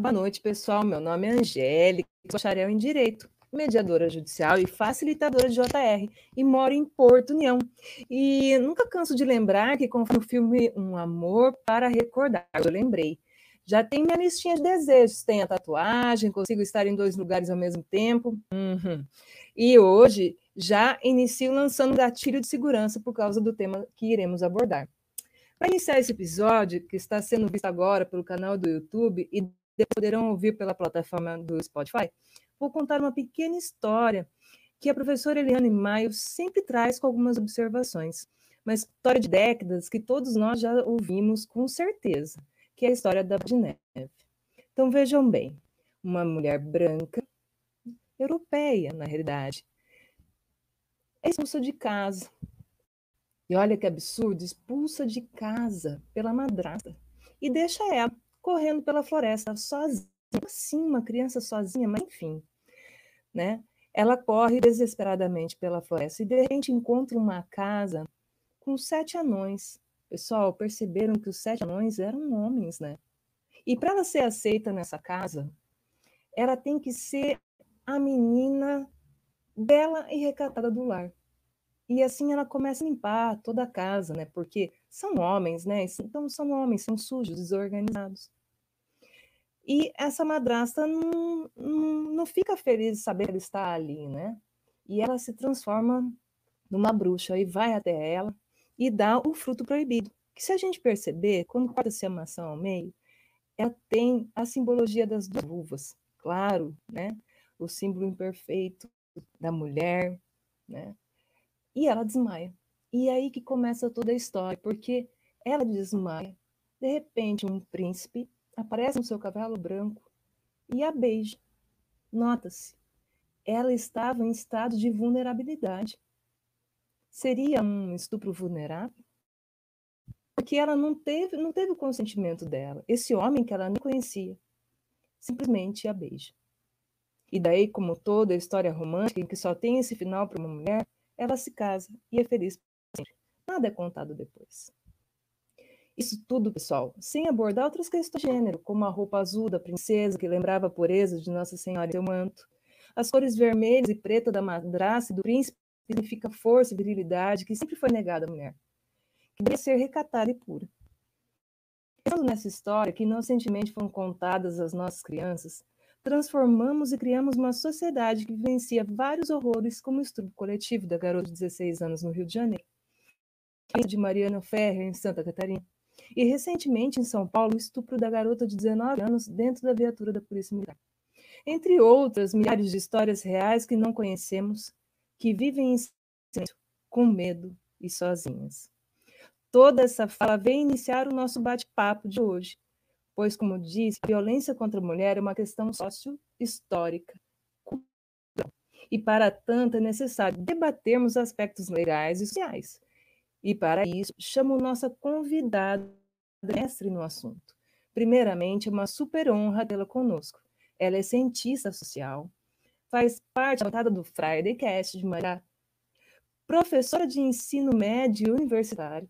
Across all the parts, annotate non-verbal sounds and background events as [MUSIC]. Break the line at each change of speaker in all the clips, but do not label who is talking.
Boa noite, pessoal. Meu nome é Angélica, bacharel em Direito, mediadora judicial e facilitadora de JR, e moro em Porto União. E nunca canso de lembrar que, conforme o filme Um Amor para Recordar, eu lembrei. Já tem minha listinha de desejos, tem a tatuagem, consigo estar em dois lugares ao mesmo tempo. Uhum. E hoje já inicio lançando gatilho de segurança por causa do tema que iremos abordar. Para iniciar esse episódio, que está sendo visto agora pelo canal do YouTube e poderão ouvir pela plataforma do Spotify, vou contar uma pequena história que a professora Eliane Maio sempre traz com algumas observações. Uma história de décadas que todos nós já ouvimos com certeza, que é a história da de Neve. Então vejam bem, uma mulher branca, europeia na realidade, é expulsa de casa e olha que absurdo, expulsa de casa pela madrasta e deixa ela correndo pela floresta sozinha, assim, uma criança sozinha, mas enfim, né? Ela corre desesperadamente pela floresta e de repente encontra uma casa com sete anões. Pessoal, perceberam que os sete anões eram homens, né? E para ela ser aceita nessa casa, ela tem que ser a menina bela e recatada do lar. E assim ela começa a limpar toda a casa, né? Porque são homens, né? Então são homens, são sujos, desorganizados. E essa madrasta não, não, fica feliz de saber que ela está ali, né? E ela se transforma numa bruxa e vai até ela e dá o fruto proibido. Que se a gente perceber, quando corta-se a maçã ao meio, ela tem a simbologia das duas luvas, claro, né? O símbolo imperfeito da mulher, né? E ela desmaia. E é aí que começa toda a história, porque ela desmaia. De repente, um príncipe aparece no seu cavalo branco e a beija. Nota-se, ela estava em estado de vulnerabilidade. Seria um estupro vulnerável? Porque ela não teve, não teve o consentimento dela. Esse homem que ela nem conhecia, simplesmente a beija. E daí, como toda história romântica em que só tem esse final para uma mulher, ela se casa e é feliz sempre. Nada é contado depois. Isso tudo, pessoal, sem abordar outras questões de gênero, como a roupa azul da princesa, que lembrava a pureza de Nossa Senhora e seu manto, as cores vermelhas e preta da madraça e do príncipe, significa força e virilidade, que sempre foi negada à mulher, que devia ser recatada e pura. Pensando nessa história, que inocentemente foram contadas às nossas crianças, transformamos e criamos uma sociedade que vivencia vários horrores, como o estupro coletivo da garota de 16 anos no Rio de Janeiro, de Mariana Ferrer em Santa Catarina, e recentemente em São Paulo, o estupro da garota de 19 anos dentro da viatura da Polícia Militar. Entre outras, milhares de histórias reais que não conhecemos, que vivem em silêncio, com medo e sozinhas. Toda essa fala vem iniciar o nosso bate-papo de hoje, pois, como disse, a violência contra a mulher é uma questão sócio-histórica. E, para tanto, é necessário debatermos aspectos legais e sociais. E, para isso, chamo nossa convidada mestre no assunto. Primeiramente, é uma super honra tê-la conosco. Ela é cientista social, faz parte da bancada do Friday Cast de Mará, professora de ensino médio universitário,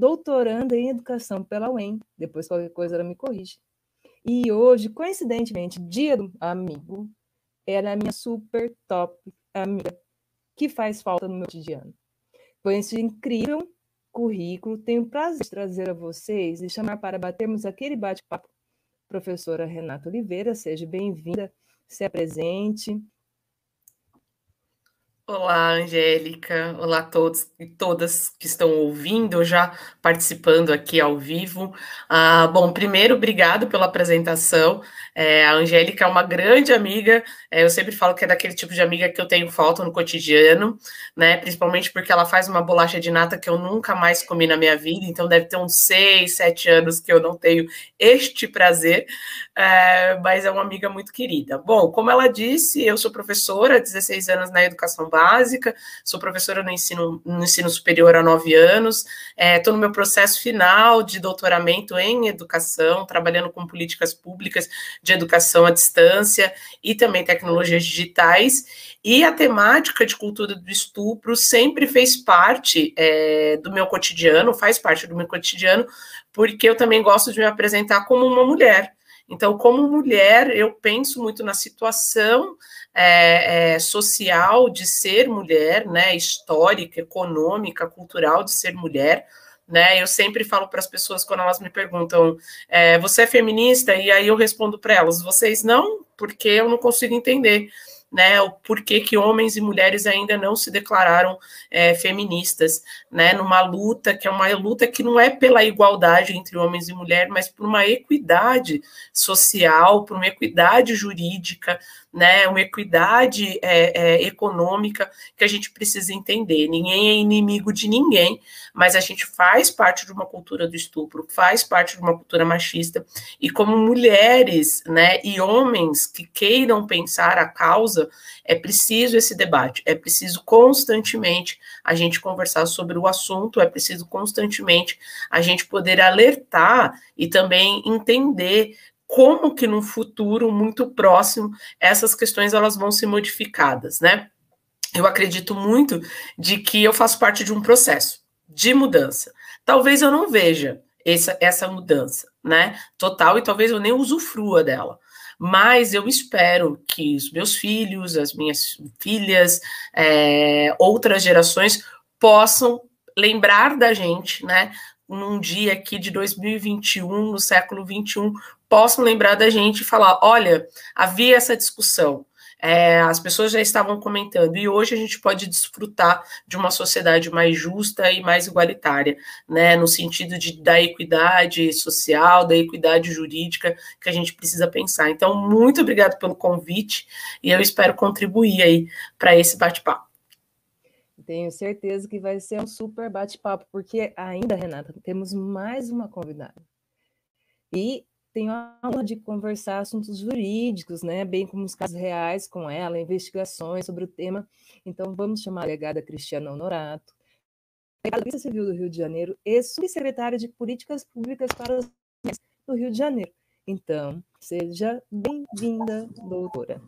doutoranda em educação pela UEM, depois qualquer coisa ela me corrige. E hoje, coincidentemente, dia do amigo, ela é a minha super top amiga, que faz falta no meu cotidiano. Com esse incrível currículo, tenho o prazer de trazer a vocês e chamar para batermos aquele bate-papo. Professora Renata Oliveira, seja bem-vinda, se apresente,
Olá, Angélica. Olá a todos e todas que estão ouvindo, já participando aqui ao vivo. Ah, bom, primeiro, obrigado pela apresentação. É, a Angélica é uma grande amiga. É, eu sempre falo que é daquele tipo de amiga que eu tenho falta no cotidiano, né? Principalmente porque ela faz uma bolacha de nata que eu nunca mais comi na minha vida. Então, deve ter uns seis, sete anos que eu não tenho este prazer. É, mas é uma amiga muito querida. Bom, como ela disse, eu sou professora, 16 anos na educação básica básica, sou professora no ensino, no ensino superior há nove anos, estou é, no meu processo final de doutoramento em educação, trabalhando com políticas públicas de educação à distância e também tecnologias digitais, e a temática de cultura do estupro sempre fez parte é, do meu cotidiano, faz parte do meu cotidiano, porque eu também gosto de me apresentar como uma mulher. Então, como mulher, eu penso muito na situação é, é, social de ser mulher, né, histórica, econômica, cultural de ser mulher. Né, eu sempre falo para as pessoas quando elas me perguntam: é, você é feminista? E aí eu respondo para elas: vocês não, porque eu não consigo entender né, o porquê que homens e mulheres ainda não se declararam é, feministas, né, numa luta que é uma luta que não é pela igualdade entre homens e mulheres, mas por uma equidade social, por uma equidade jurídica, né, uma equidade é, é, econômica que a gente precisa entender. Ninguém é inimigo de ninguém, mas a gente faz parte de uma cultura do estupro, faz parte de uma cultura machista, e como mulheres né, e homens que queiram pensar a causa, é preciso esse debate, é preciso constantemente a gente conversar sobre o assunto, é preciso constantemente a gente poder alertar e também entender como que no futuro muito próximo essas questões elas vão ser modificadas, né? Eu acredito muito de que eu faço parte de um processo de mudança. Talvez eu não veja essa, essa mudança, né? Total, e talvez eu nem usufrua dela. Mas eu espero que os meus filhos, as minhas filhas, é, outras gerações possam lembrar da gente, né? Num dia aqui de 2021, no século 21, possam lembrar da gente e falar: olha, havia essa discussão. É, as pessoas já estavam comentando, e hoje a gente pode desfrutar de uma sociedade mais justa e mais igualitária, né, no sentido de, da equidade social, da equidade jurídica que a gente precisa pensar. Então, muito obrigado pelo convite, e eu espero contribuir aí para esse bate-papo.
Tenho certeza que vai ser um super bate-papo, porque ainda, Renata, temos mais uma convidada. E tenho a honra de conversar assuntos jurídicos, né, bem como os casos reais com ela, investigações sobre o tema. Então, vamos chamar a delegada Cristiana Honorato, delegada Polícia Civil do Rio de Janeiro e subsecretária de Políticas Públicas para as do Rio de Janeiro. Então, seja bem-vinda, doutora.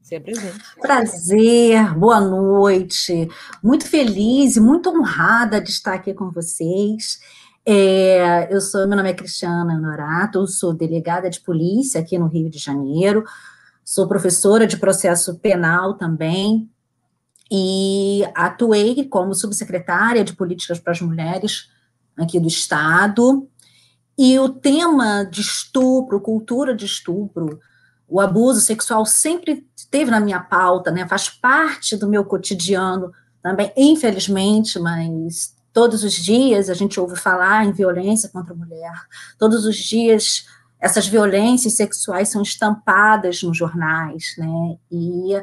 Se apresente.
Prazer, boa noite. Muito feliz e muito honrada de estar aqui com vocês. É, eu sou, meu nome é Cristiana Honorato, sou delegada de polícia aqui no Rio de Janeiro, sou professora de processo penal também, e atuei como subsecretária de políticas para as mulheres aqui do Estado. E o tema de estupro, cultura de estupro, o abuso sexual sempre esteve na minha pauta, né? Faz parte do meu cotidiano também, infelizmente, mas Todos os dias a gente ouve falar em violência contra a mulher. Todos os dias essas violências sexuais são estampadas nos jornais, né? E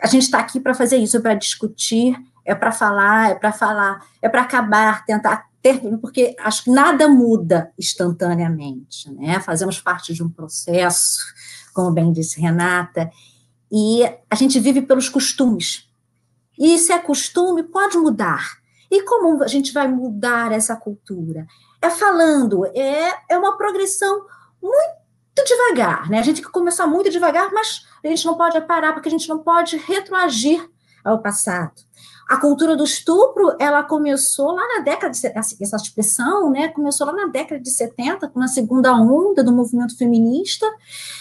a gente está aqui para fazer isso, para discutir, é para falar, é para falar, é para acabar, tentar ter, porque acho que nada muda instantaneamente, né? Fazemos parte de um processo, como bem disse Renata, e a gente vive pelos costumes. E se é costume, pode mudar. E como a gente vai mudar essa cultura? É falando, é, é uma progressão muito devagar, né? A gente tem que começar muito devagar, mas a gente não pode parar, porque a gente não pode retroagir ao passado. A cultura do estupro, ela começou lá na década de essa expressão, né, começou lá na década de 70, com a segunda onda do movimento feminista,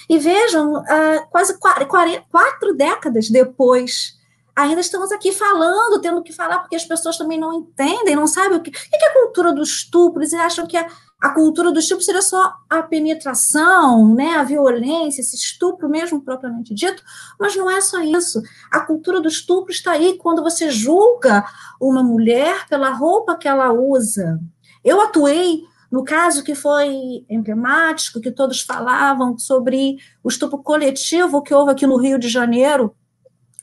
e vejam, uh, quase quatro, quatro décadas depois ainda estamos aqui falando, tendo que falar, porque as pessoas também não entendem, não sabem o que, o que é a cultura do estupro, eles acham que a, a cultura do estupro seria só a penetração, né, a violência, esse estupro mesmo propriamente dito, mas não é só isso. A cultura do estupro está aí quando você julga uma mulher pela roupa que ela usa. Eu atuei no caso que foi emblemático, que todos falavam sobre o estupro coletivo que houve aqui no Rio de Janeiro,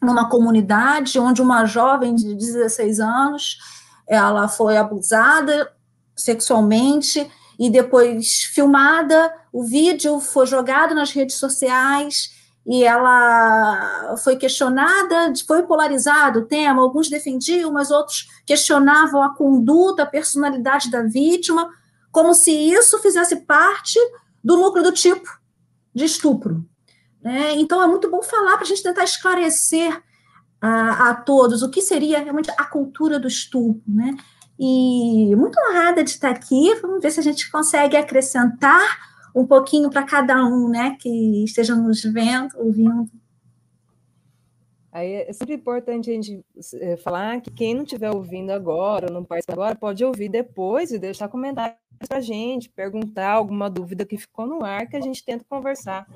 numa comunidade onde uma jovem de 16 anos ela foi abusada sexualmente e depois filmada, o vídeo foi jogado nas redes sociais e ela foi questionada, foi polarizado o tema, alguns defendiam, mas outros questionavam a conduta, a personalidade da vítima, como se isso fizesse parte do núcleo do tipo de estupro. Né? Então, é muito bom falar para a gente tentar esclarecer a, a, todos o que seria realmente a cultura do estupro. Né? E muito honrada de estar aqui. Vamos ver se a gente consegue acrescentar um pouquinho para cada um, né, que esteja nos vendo, ouvindo.
Aí é sempre importante a gente é, falar que quem não estiver ouvindo agora, não participa agora, pode ouvir depois e deixar comentários para a gente, perguntar alguma dúvida que ficou no ar, que a gente tenta conversar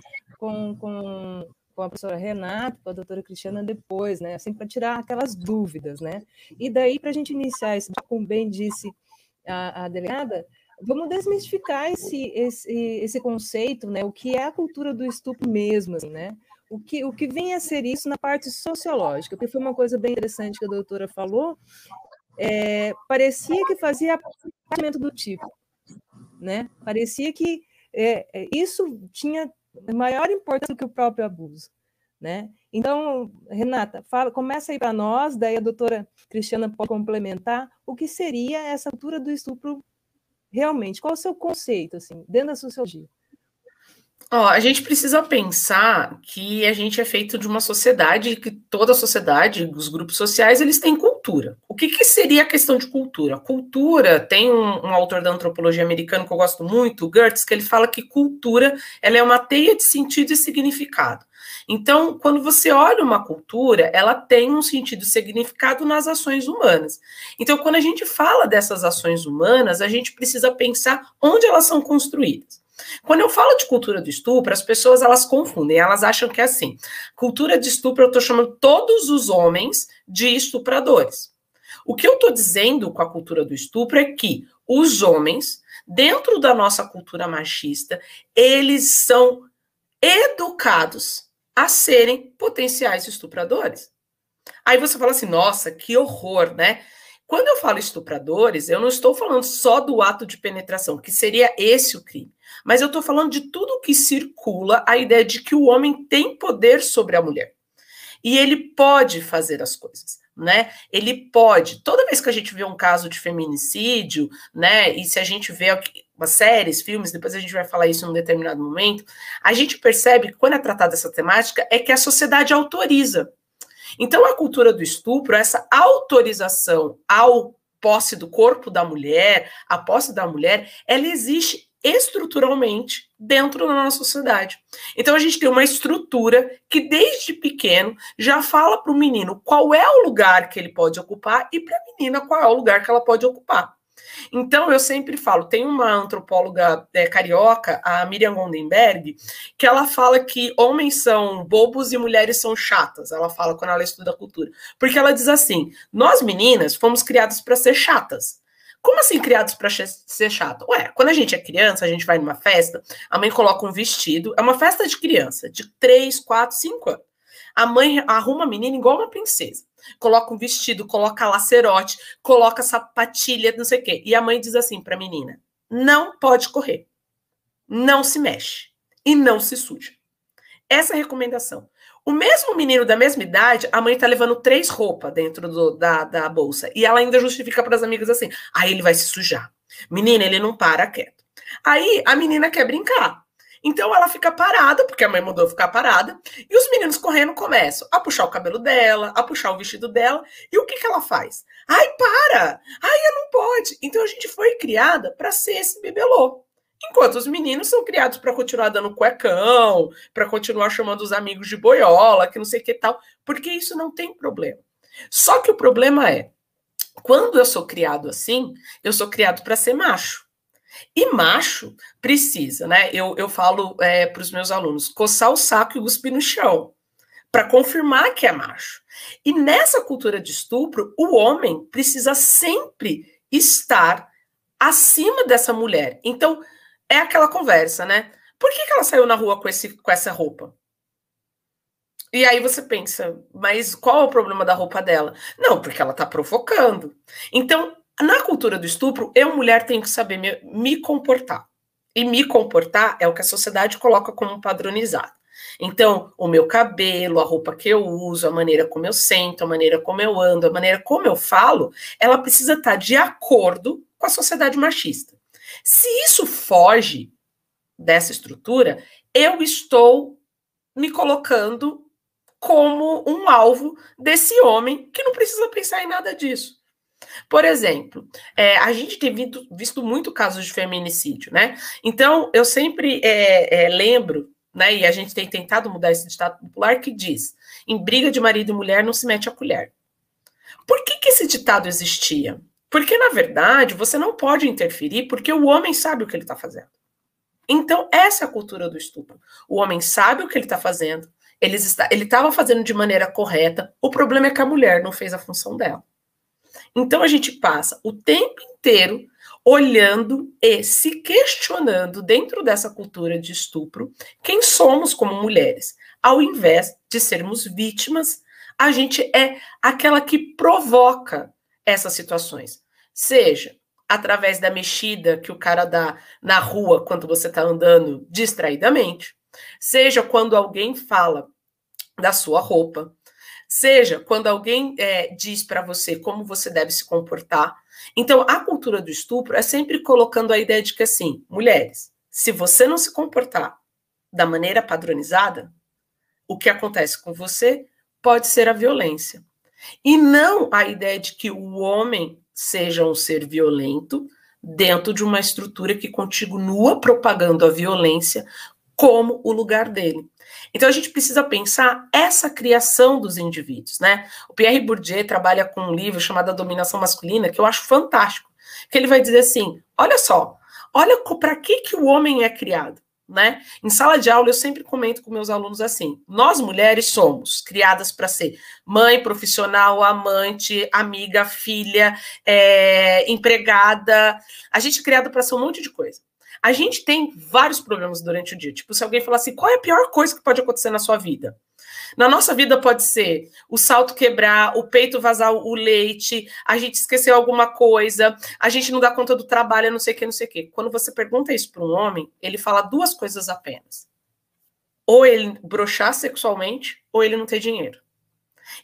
com, com, com a professora Renata, com a doutora Cristiana depois, né? Assim, para tirar aquelas dúvidas, né? E daí, para a gente iniciar esse, como bem disse a, a delegada, vamos desmistificar esse, esse, esse conceito, né? O que é a cultura do estupro mesmo, assim, né? O que, o que vem a ser isso na parte sociológica, porque foi uma coisa bem interessante que a doutora falou, é, parecia que fazia parte do tipo, né? Parecia que é, é, isso tinha maior importância do que o próprio abuso, né? Então, Renata, fala, começa aí para nós, daí a doutora Cristiana pode complementar o que seria essa cultura do estupro realmente? Qual o seu conceito, assim, dentro da sociologia?
A gente precisa pensar que a gente é feito de uma sociedade, que toda a sociedade, os grupos sociais, eles têm cultura. O que, que seria a questão de cultura? Cultura, tem um, um, autor da antropologia americana que eu gosto muito, Gertz, que ele fala que cultura ela é uma teia de sentido e significado. Então, quando você olha uma cultura, ela tem um sentido e significado nas ações humanas. Então, quando a gente fala dessas ações humanas, a gente precisa pensar onde elas são construídas. Quando eu falo de cultura do estupro, as pessoas elas confundem, elas acham que é assim. Cultura de estupro, eu estou chamando todos os homens de estupradores. O que eu estou dizendo com a cultura do estupro é que os homens, dentro da nossa cultura machista, eles são educados a serem potenciais estupradores. Aí você fala assim, nossa, que horror, né? Quando eu falo estupradores, eu não estou falando só do ato de penetração, que seria esse o crime. Mas eu estou falando de tudo que circula a ideia de que o homem tem poder sobre a mulher. E ele pode fazer as coisas, né? Ele pode. Toda vez que a gente vê um caso de feminicídio, né? E se a gente vê umas séries, filmes, depois a gente vai falar isso em um determinado momento, a gente percebe que quando é tratada essa temática é que a sociedade autoriza. Então, a cultura do estupro, essa autorização ao posse do corpo da mulher, a posse da mulher, ela existe estruturalmente dentro da nossa sociedade. Então a gente tem uma estrutura que desde pequeno já fala para o menino qual é o lugar que ele pode ocupar e para a menina qual é o lugar que ela pode ocupar. Então, eu sempre falo, tem uma antropóloga é, carioca, a Miriam Gondenberg, que ela fala que homens são bobos e mulheres são chatas. Ela fala quando ela estuda cultura. Porque ela diz assim: nós meninas fomos criadas para ser chatas. Como assim criados para ser chato? Ué, quando a gente é criança, a gente vai numa festa, a mãe coloca um vestido, é uma festa de criança, de 3, 4, 5 anos. A mãe arruma a menina igual uma princesa. Coloca um vestido, coloca lacerote, coloca sapatilha, não sei o quê. E a mãe diz assim para a menina: não pode correr, não se mexe e não se suja. Essa é a recomendação. O mesmo menino da mesma idade, a mãe tá levando três roupas dentro do, da, da bolsa. E ela ainda justifica para as amigas assim: aí ah, ele vai se sujar. Menina, ele não para quieto. Aí a menina quer brincar. Então ela fica parada, porque a mãe mandou ficar parada, e os meninos correndo começam a puxar o cabelo dela, a puxar o vestido dela, e o que, que ela faz? Ai, para! Ai, não pode! Então a gente foi criada para ser esse bebelô. Enquanto os meninos são criados para continuar dando cuecão, para continuar chamando os amigos de boiola, que não sei que tal, porque isso não tem problema. Só que o problema é, quando eu sou criado assim, eu sou criado para ser macho. E macho precisa, né? Eu, eu falo é, para os meus alunos, coçar o saco e cuspir no chão, para confirmar que é macho. E nessa cultura de estupro, o homem precisa sempre estar acima dessa mulher. Então, é aquela conversa, né? Por que, que ela saiu na rua com, esse, com essa roupa? E aí você pensa, mas qual é o problema da roupa dela? Não, porque ela tá provocando. Então, na cultura do estupro, eu, mulher, tenho que saber me, me comportar. E me comportar é o que a sociedade coloca como padronizado. Então, o meu cabelo, a roupa que eu uso, a maneira como eu sento, a maneira como eu ando, a maneira como eu falo, ela precisa estar de acordo com a sociedade machista. Se isso foge dessa estrutura, eu estou me colocando como um alvo desse homem que não precisa pensar em nada disso. Por exemplo, é, a gente tem visto, visto muito casos de feminicídio, né? Então, eu sempre é, é, lembro, né, e a gente tem tentado mudar esse ditado popular que diz: em briga de marido e mulher não se mete a colher. Por que, que esse ditado existia? Porque, na verdade, você não pode interferir porque o homem sabe o que ele está fazendo. Então, essa é a cultura do estupro. O homem sabe o que ele está fazendo, ele estava fazendo de maneira correta, o problema é que a mulher não fez a função dela. Então, a gente passa o tempo inteiro olhando e se questionando dentro dessa cultura de estupro quem somos como mulheres. Ao invés de sermos vítimas, a gente é aquela que provoca essas situações. Seja através da mexida que o cara dá na rua quando você está andando distraidamente, seja quando alguém fala da sua roupa, seja quando alguém é, diz para você como você deve se comportar. Então, a cultura do estupro é sempre colocando a ideia de que, assim, mulheres, se você não se comportar da maneira padronizada, o que acontece com você pode ser a violência. E não a ideia de que o homem seja um ser violento dentro de uma estrutura que continua propagando a violência como o lugar dele. Então a gente precisa pensar essa criação dos indivíduos, né? O Pierre Bourdieu trabalha com um livro chamado A Dominação Masculina, que eu acho fantástico, que ele vai dizer assim: olha só, olha para que que o homem é criado né? Em sala de aula eu sempre comento com meus alunos assim: nós mulheres somos criadas para ser mãe, profissional, amante, amiga, filha, é, empregada. A gente é criada para ser um monte de coisa. A gente tem vários problemas durante o dia. Tipo, se alguém falar assim, qual é a pior coisa que pode acontecer na sua vida? Na nossa vida pode ser o salto quebrar, o peito vazar o leite, a gente esqueceu alguma coisa, a gente não dá conta do trabalho, não sei o que, não sei o que. Quando você pergunta isso para um homem, ele fala duas coisas apenas. Ou ele brochar sexualmente, ou ele não ter dinheiro.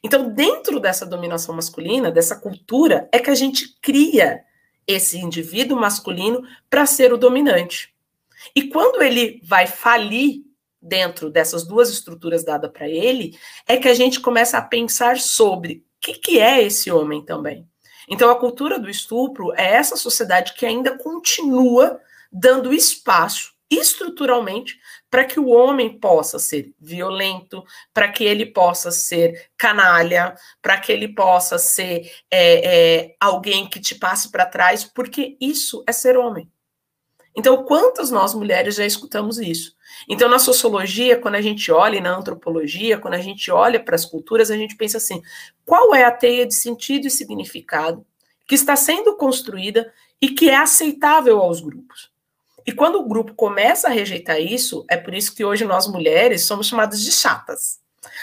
Então, dentro dessa dominação masculina, dessa cultura, é que a gente cria esse indivíduo masculino para ser o dominante. E quando ele vai falir dentro dessas duas estruturas dadas para ele, é que a gente começa a pensar sobre o que, que é esse homem também. Então, a cultura do estupro é essa sociedade que ainda continua dando espaço estruturalmente para que o homem possa ser violento, para que ele possa ser canalha, para que ele possa ser é, é, alguém que te passe para trás, porque isso é ser homem. Então, quantas nós mulheres já escutamos isso? Então, na sociologia, quando a gente olha, e na antropologia, quando a gente olha para as culturas, a gente pensa assim: qual é a teia de sentido e significado que está sendo construída e que é aceitável aos grupos? E quando o grupo começa a rejeitar isso, é por isso que hoje nós mulheres somos chamadas de chatas.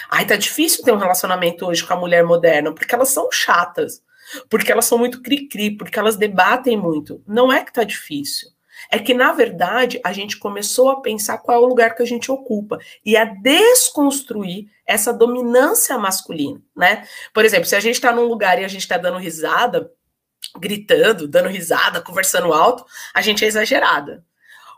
Ai, tá difícil ter um relacionamento hoje com a mulher moderna, porque elas são chatas, porque elas são muito cri-cri, porque elas debatem muito. Não é que tá difícil é que, na verdade, a gente começou a pensar qual é o lugar que a gente ocupa e a desconstruir essa dominância masculina, né? Por exemplo, se a gente está num lugar e a gente está dando risada, gritando, dando risada, conversando alto, a gente é exagerada.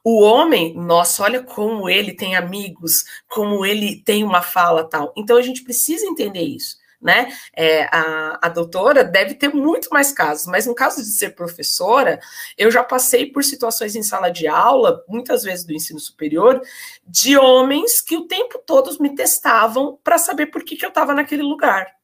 O homem, nossa, olha como ele tem amigos, como ele tem uma fala tal. Então a gente precisa entender isso né? É, a, a doutora deve ter muito mais casos, mas no caso de ser professora, eu já passei por situações em sala de aula, muitas vezes do ensino superior, de homens que o tempo todo me testavam para saber por que, que eu estava naquele lugar.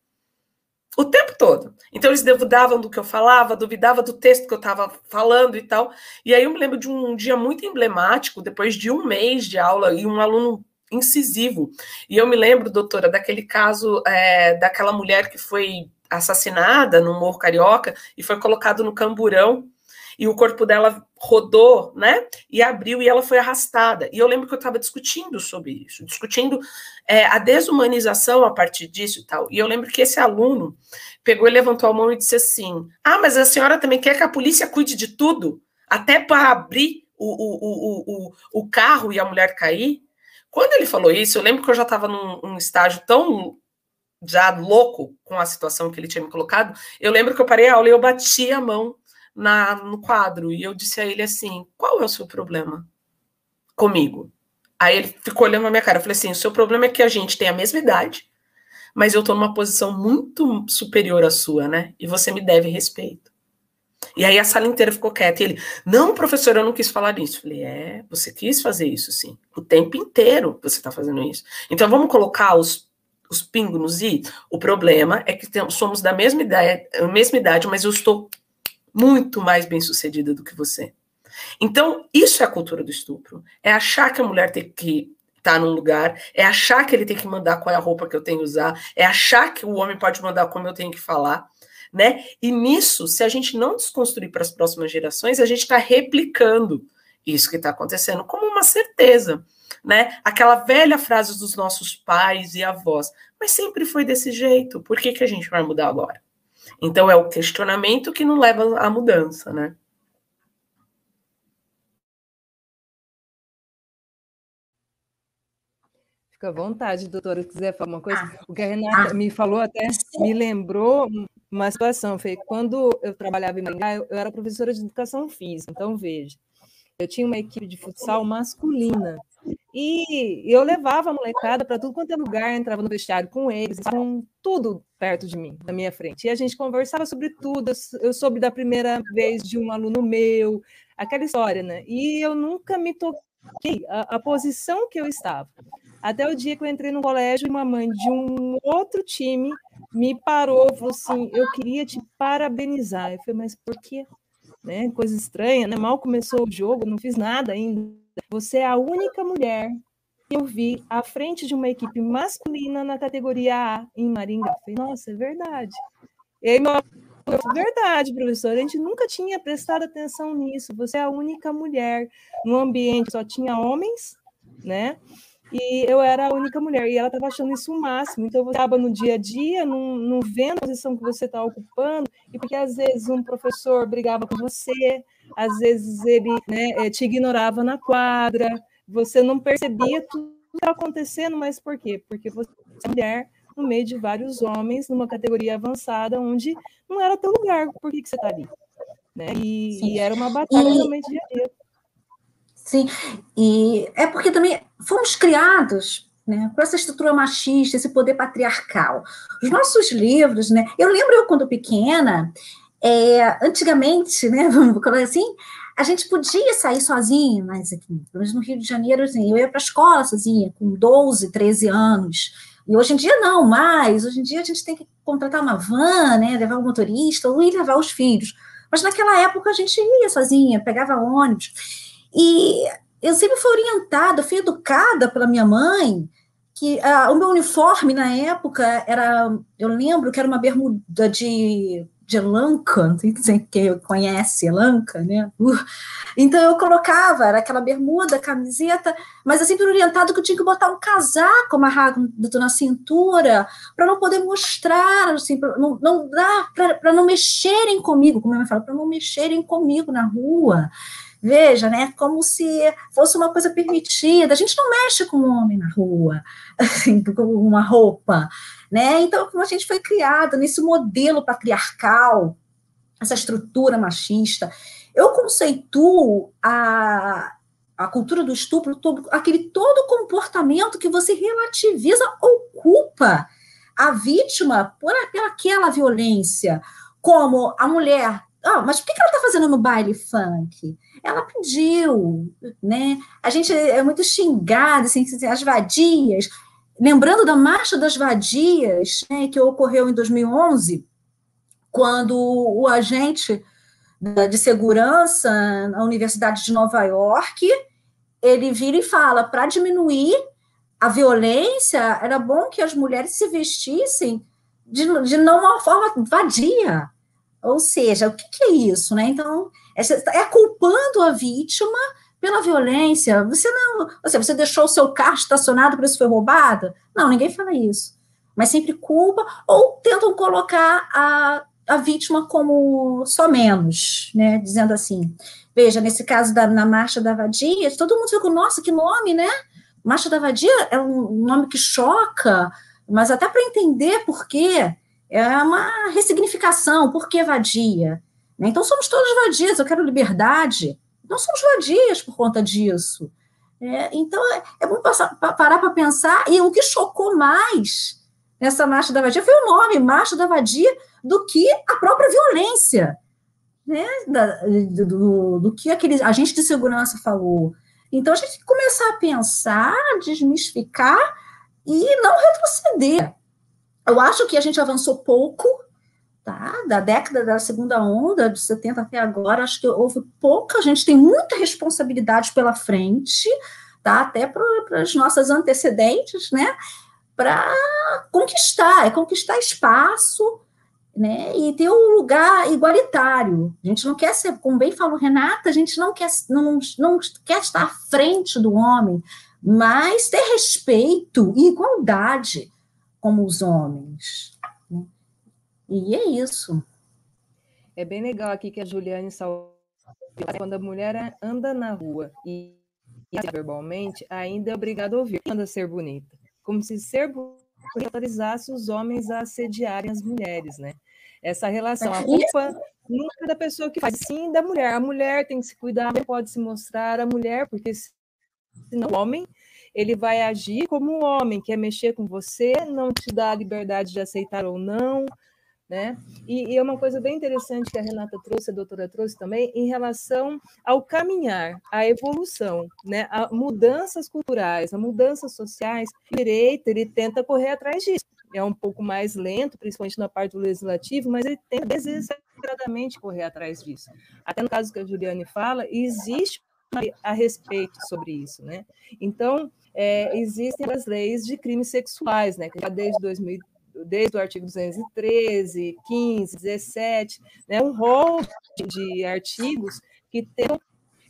O tempo todo. Então, eles duvidavam do que eu falava, duvidavam do texto que eu estava falando e tal. E aí eu me lembro de um dia muito emblemático, depois de um mês de aula, e um aluno incisivo. E eu me lembro, doutora, daquele caso é, daquela mulher que foi assassinada no Morro Carioca e foi colocado no camburão e o corpo dela rodou, né? E abriu e ela foi arrastada. E eu lembro que eu estava discutindo sobre isso, discutindo é, a desumanização a partir disso e tal. E eu lembro que esse aluno pegou e levantou a mão e disse assim: Ah, mas a senhora também quer que a polícia cuide de tudo? Até para abrir o, o, o, o, o carro e a mulher cair? Quando ele falou isso, eu lembro que eu já estava num, num estágio tão já louco com a situação que ele tinha me colocado. Eu lembro que eu parei a aula e eu bati a mão na, no quadro e eu disse a ele assim: qual é o seu problema comigo? Aí ele ficou olhando na minha cara. Eu falei assim: o seu problema é que a gente tem a mesma idade, mas eu estou numa posição muito superior à sua, né? E você me deve respeito. E aí a sala inteira ficou quieta. E ele, não, professor, eu não quis falar isso. Eu falei, é, você quis fazer isso, sim. O tempo inteiro você está fazendo isso. Então vamos colocar os, os pingos i. O problema é que somos da mesma idade, mesma idade, mas eu estou muito mais bem sucedida do que você. Então, isso é a cultura do estupro. É achar que a mulher tem que estar tá num lugar, é achar que ele tem que mandar qual é a roupa que eu tenho que usar, é achar que o homem pode mandar como eu tenho que falar né? E nisso, se a gente não desconstruir para as próximas gerações, a gente está replicando isso que está acontecendo como uma certeza, né? Aquela velha frase dos nossos pais e avós, mas sempre foi desse jeito, por que, que a gente vai mudar agora? Então é o questionamento que não leva à mudança, né?
Fica à vontade, doutora, se quiser falar uma coisa. Ah, o que a Renata ah, me falou até me lembrou uma situação. Foi quando eu trabalhava em Maringá, eu, eu era professora de educação física. Então, veja, eu tinha uma equipe de futsal masculina. E eu levava a molecada para tudo quanto é lugar, entrava no vestiário com eles, estavam tudo perto de mim, na minha frente. E a gente conversava sobre tudo. Eu soube da primeira vez de um aluno meu, aquela história, né? E eu nunca me toquei a, a posição que eu estava. Até o dia que eu entrei no colégio, uma mãe de um outro time me parou e falou assim: Eu queria te parabenizar. Eu falei, mas por quê? Né? Coisa estranha, né? Mal começou o jogo, não fiz nada ainda. Você é a única mulher que eu vi à frente de uma equipe masculina na categoria A em Maringá. Eu falei, nossa, é verdade. E aí, meu Verdade, professor. A gente nunca tinha prestado atenção nisso. Você é a única mulher no ambiente só tinha homens, né? E eu era a única mulher, e ela estava achando isso o máximo. Então, você estava no dia a dia, não, não vendo a posição que você está ocupando, e porque às vezes um professor brigava com você, às vezes ele né, eh, te ignorava na quadra, você não percebia tudo que estava acontecendo, mas por quê? Porque você é mulher no meio de vários homens, numa categoria avançada, onde não era teu lugar, por que, que você está ali? Né? E, e, era uma batalha e... realmente dia a dia.
Sim, e é porque também fomos criados né, com essa estrutura machista, esse poder patriarcal. Os nossos livros, né, eu lembro eu quando pequena, é, antigamente, né, [LAUGHS] vamos colocar assim, a gente podia sair sozinha, mas aqui, no Rio de Janeiro, assim, eu ia para a escola sozinha, com 12, 13 anos, e hoje em dia não mais, hoje em dia a gente tem que contratar uma van, né, levar o um motorista, ou ir levar os filhos, mas naquela época a gente ia sozinha, pegava ônibus, e eu sempre fui orientada, fui educada pela minha mãe, que uh, o meu uniforme na época era, eu lembro que era uma bermuda de, de lanca, não sei quem conhece lanca, né? Uh, então eu colocava, era aquela bermuda, camiseta, mas eu sempre orientado que eu tinha que botar um casaco amarrado na cintura para não poder mostrar, assim, pra não, não dá para não mexerem comigo, como a minha mãe fala, para não mexerem comigo na rua. Veja, né? Como se fosse uma coisa permitida. A gente não mexe com um homem na rua, [LAUGHS] assim, com uma roupa, né? Então, como a gente foi criado nesse modelo patriarcal, essa estrutura machista, eu conceituo a, a cultura do estupro, todo, aquele todo comportamento que você relativiza ou culpa a vítima por aquela violência, como a mulher. Ah, mas por que ela está fazendo no baile funk? Ela pediu, né? A gente é muito xingado, assim, assim, as vadias. Lembrando da Marcha das Vadias, né, que ocorreu em 2011, quando o agente de segurança na Universidade de Nova York, ele vira e fala, para diminuir a violência, era bom que as mulheres se vestissem de, de não uma forma vadia. Ou seja, o que, que é isso, né? Então, é culpando a vítima pela violência. Você não, você, deixou o seu carro estacionado, por isso foi roubado? Não, ninguém fala isso. Mas sempre culpa ou tentam colocar a, a vítima como só menos, né? Dizendo assim, veja, nesse caso da, na Marcha da Vadia, todo mundo fica, nossa, que nome, né? Marcha da Vadia é um nome que choca, mas até para entender por quê, é uma ressignificação, por que vadia? Então, somos todos vadias, eu quero liberdade. Não somos vadias por conta disso. É, então, é, é bom passar, parar para pensar, e o que chocou mais nessa marcha da vadia foi o nome, marcha da vadia, do que a própria violência, né? Da, do, do, que aquele agente de segurança falou. Então a gente tem que começar a pensar, desmistificar e não retroceder. Eu acho que a gente avançou pouco, tá? Da década da segunda onda, de 70 até agora, acho que houve pouca, gente tem muita responsabilidade pela frente, tá? Até para as nossas antecedentes, né? Para conquistar, é conquistar espaço, né? E ter um lugar igualitário. A gente não quer ser, como bem falou Renata, a gente não quer, não, não quer estar à frente do homem, mas ter respeito e igualdade como os homens. E é isso.
É bem legal aqui que a Juliane salvou. Quando a mulher anda na rua e verbalmente, ainda é obrigada a ouvir. Anda ser bonita. Como se ser bonita autorizasse os homens a assediarem as mulheres, né? Essa relação, a culpa nunca é da pessoa que faz, sim da mulher. A mulher tem que se cuidar, não pode se mostrar a mulher, porque senão o homem ele vai agir como um homem, quer mexer com você, não te dá a liberdade de aceitar ou não, né? E, e, é uma coisa bem interessante que a Renata trouxe, a doutora trouxe também, em relação ao caminhar, à evolução, né? A mudanças culturais, a mudanças sociais, o direito, ele tenta correr atrás disso. É um pouco mais lento, principalmente na parte do legislativo, mas ele tenta desesperadamente correr atrás disso. Até no caso que a Juliane fala, existe a respeito sobre isso, né? Então, é, existem as leis de crimes sexuais, né? Que já desde 2000 desde o artigo 213, 15, 17, né, um rol de, artigos que tentam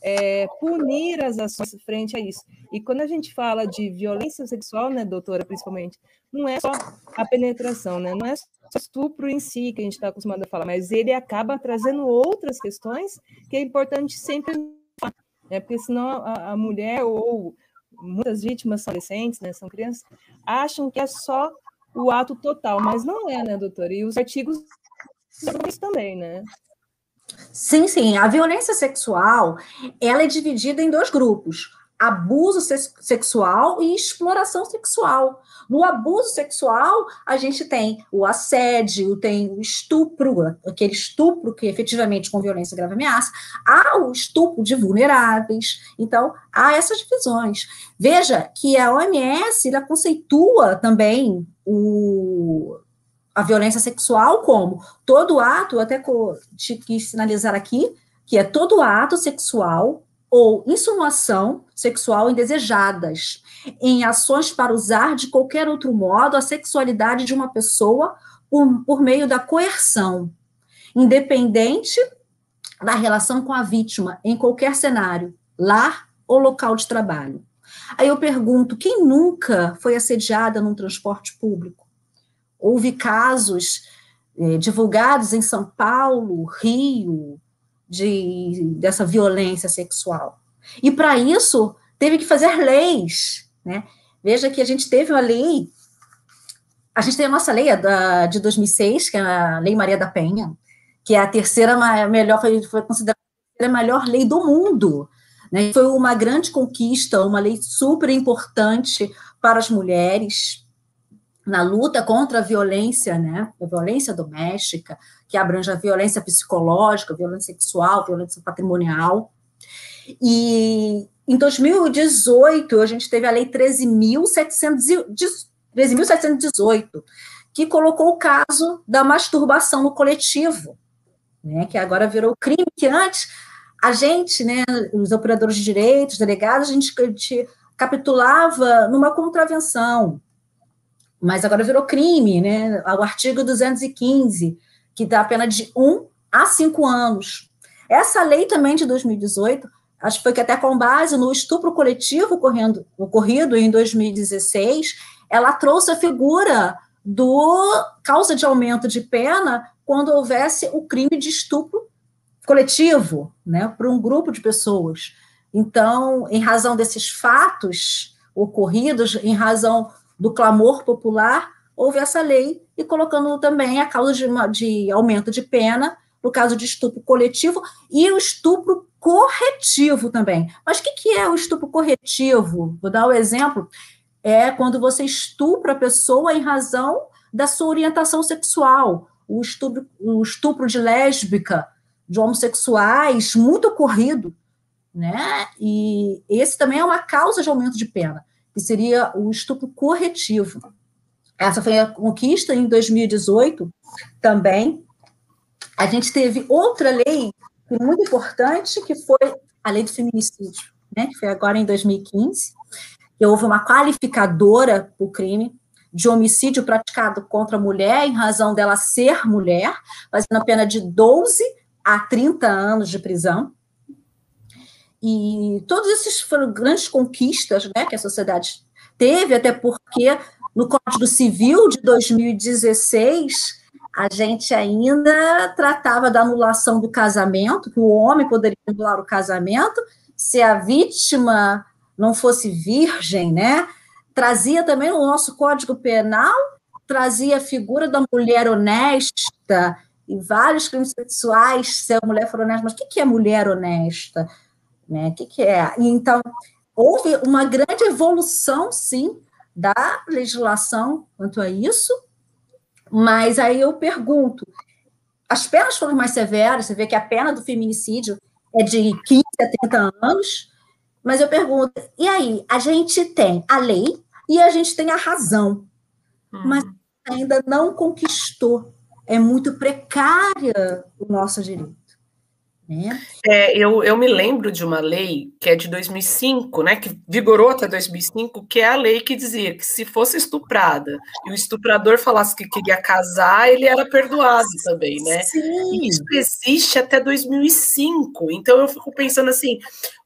é, punir as ações frente a isso. E quando a gente fala de violência sexual, né, doutora, principalmente, não é só a penetração, né, não é só estupro em si que a gente está acostumado a falar, mas ele acaba trazendo outras questões que é importante sempre falar, né, porque senão a, a mulher ou muitas vítimas são adolescentes, né, são crianças, acham que é só o ato total, mas não é, né, doutora? E os artigos também, né?
Sim, sim. A violência sexual, ela é dividida em dois grupos abuso sexual e exploração sexual. No abuso sexual, a gente tem o assédio, tem o estupro, aquele estupro que efetivamente com violência grave ameaça, há o estupro de vulneráveis. Então, há essas divisões. Veja que a OMS ela conceitua também o, a violência sexual como todo ato, até te quis sinalizar aqui, que é todo ato sexual ou insinuação sexual indesejadas, em ações para usar de qualquer outro modo a sexualidade de uma pessoa por, por meio da coerção, independente da relação com a vítima, em qualquer cenário, lar ou local de trabalho. Aí eu pergunto: quem nunca foi assediada num transporte público? Houve casos eh, divulgados em São Paulo, Rio, de, dessa violência sexual. E para isso, teve que fazer leis. Né? Veja que a gente teve uma lei, a gente tem a nossa lei da, de 2006, que é a Lei Maria da Penha, que é a terceira melhor, foi, foi considerada a melhor lei do mundo. Né? Foi uma grande conquista, uma lei super importante para as mulheres, na luta contra a violência, né, a violência doméstica, que abrange a violência psicológica, violência sexual, violência patrimonial. E em 2018, a gente teve a Lei 13.718, que colocou o caso da masturbação no coletivo, né, que agora virou crime, que antes a gente, né, os operadores de direitos, delegados, a gente, a gente capitulava numa contravenção, mas agora virou crime, né? O artigo 215, que dá a pena de 1 a 5 anos. Essa lei também de 2018, acho que foi que até com base no estupro coletivo ocorrendo, ocorrido em 2016, ela trouxe a figura do causa de aumento de pena quando houvesse o crime de estupro coletivo, né, por um grupo de pessoas. Então, em razão desses fatos ocorridos, em razão do clamor popular, houve essa lei e colocando também a causa de, de aumento de pena no caso de estupro coletivo e o estupro corretivo também. Mas o que, que é o estupro corretivo? Vou dar o um exemplo. É quando você estupra a pessoa em razão da sua orientação sexual. O estupro, o estupro de lésbica, de homossexuais, muito ocorrido, né? E esse também é uma causa de aumento de pena, que seria o estupro corretivo. Essa foi a conquista em 2018 também. A gente teve outra lei muito importante, que foi a lei do feminicídio, né? Que foi agora em 2015, que houve uma qualificadora para o crime de homicídio praticado contra a mulher em razão dela ser mulher, fazendo a pena de 12 a 30 anos de prisão. E todos esses foram grandes conquistas né, que a sociedade teve, até porque no Código Civil de 2016 a gente ainda tratava da anulação do casamento, que o homem poderia anular o casamento se a vítima não fosse virgem, né? Trazia também no nosso Código Penal, trazia a figura da mulher honesta e vários crimes sexuais, se a mulher for honesta, mas o que é mulher honesta? Né? O que é? Então, houve uma grande evolução, sim, da legislação quanto a isso, mas aí eu pergunto, as penas foram mais severas, você vê que a pena do feminicídio é de 15 a 30 anos, mas eu pergunto, e aí, a gente tem a lei e a gente tem a razão, hum. mas ainda não conquistou, é muito precária o nosso direito.
Né? É, eu, eu me lembro de uma lei que é de 2005, né, que vigorou até 2005, que é a lei que dizia que se fosse estuprada e o estuprador falasse que queria casar, ele era perdoado também, né? Sim. Isso existe até 2005. Então eu fico pensando assim,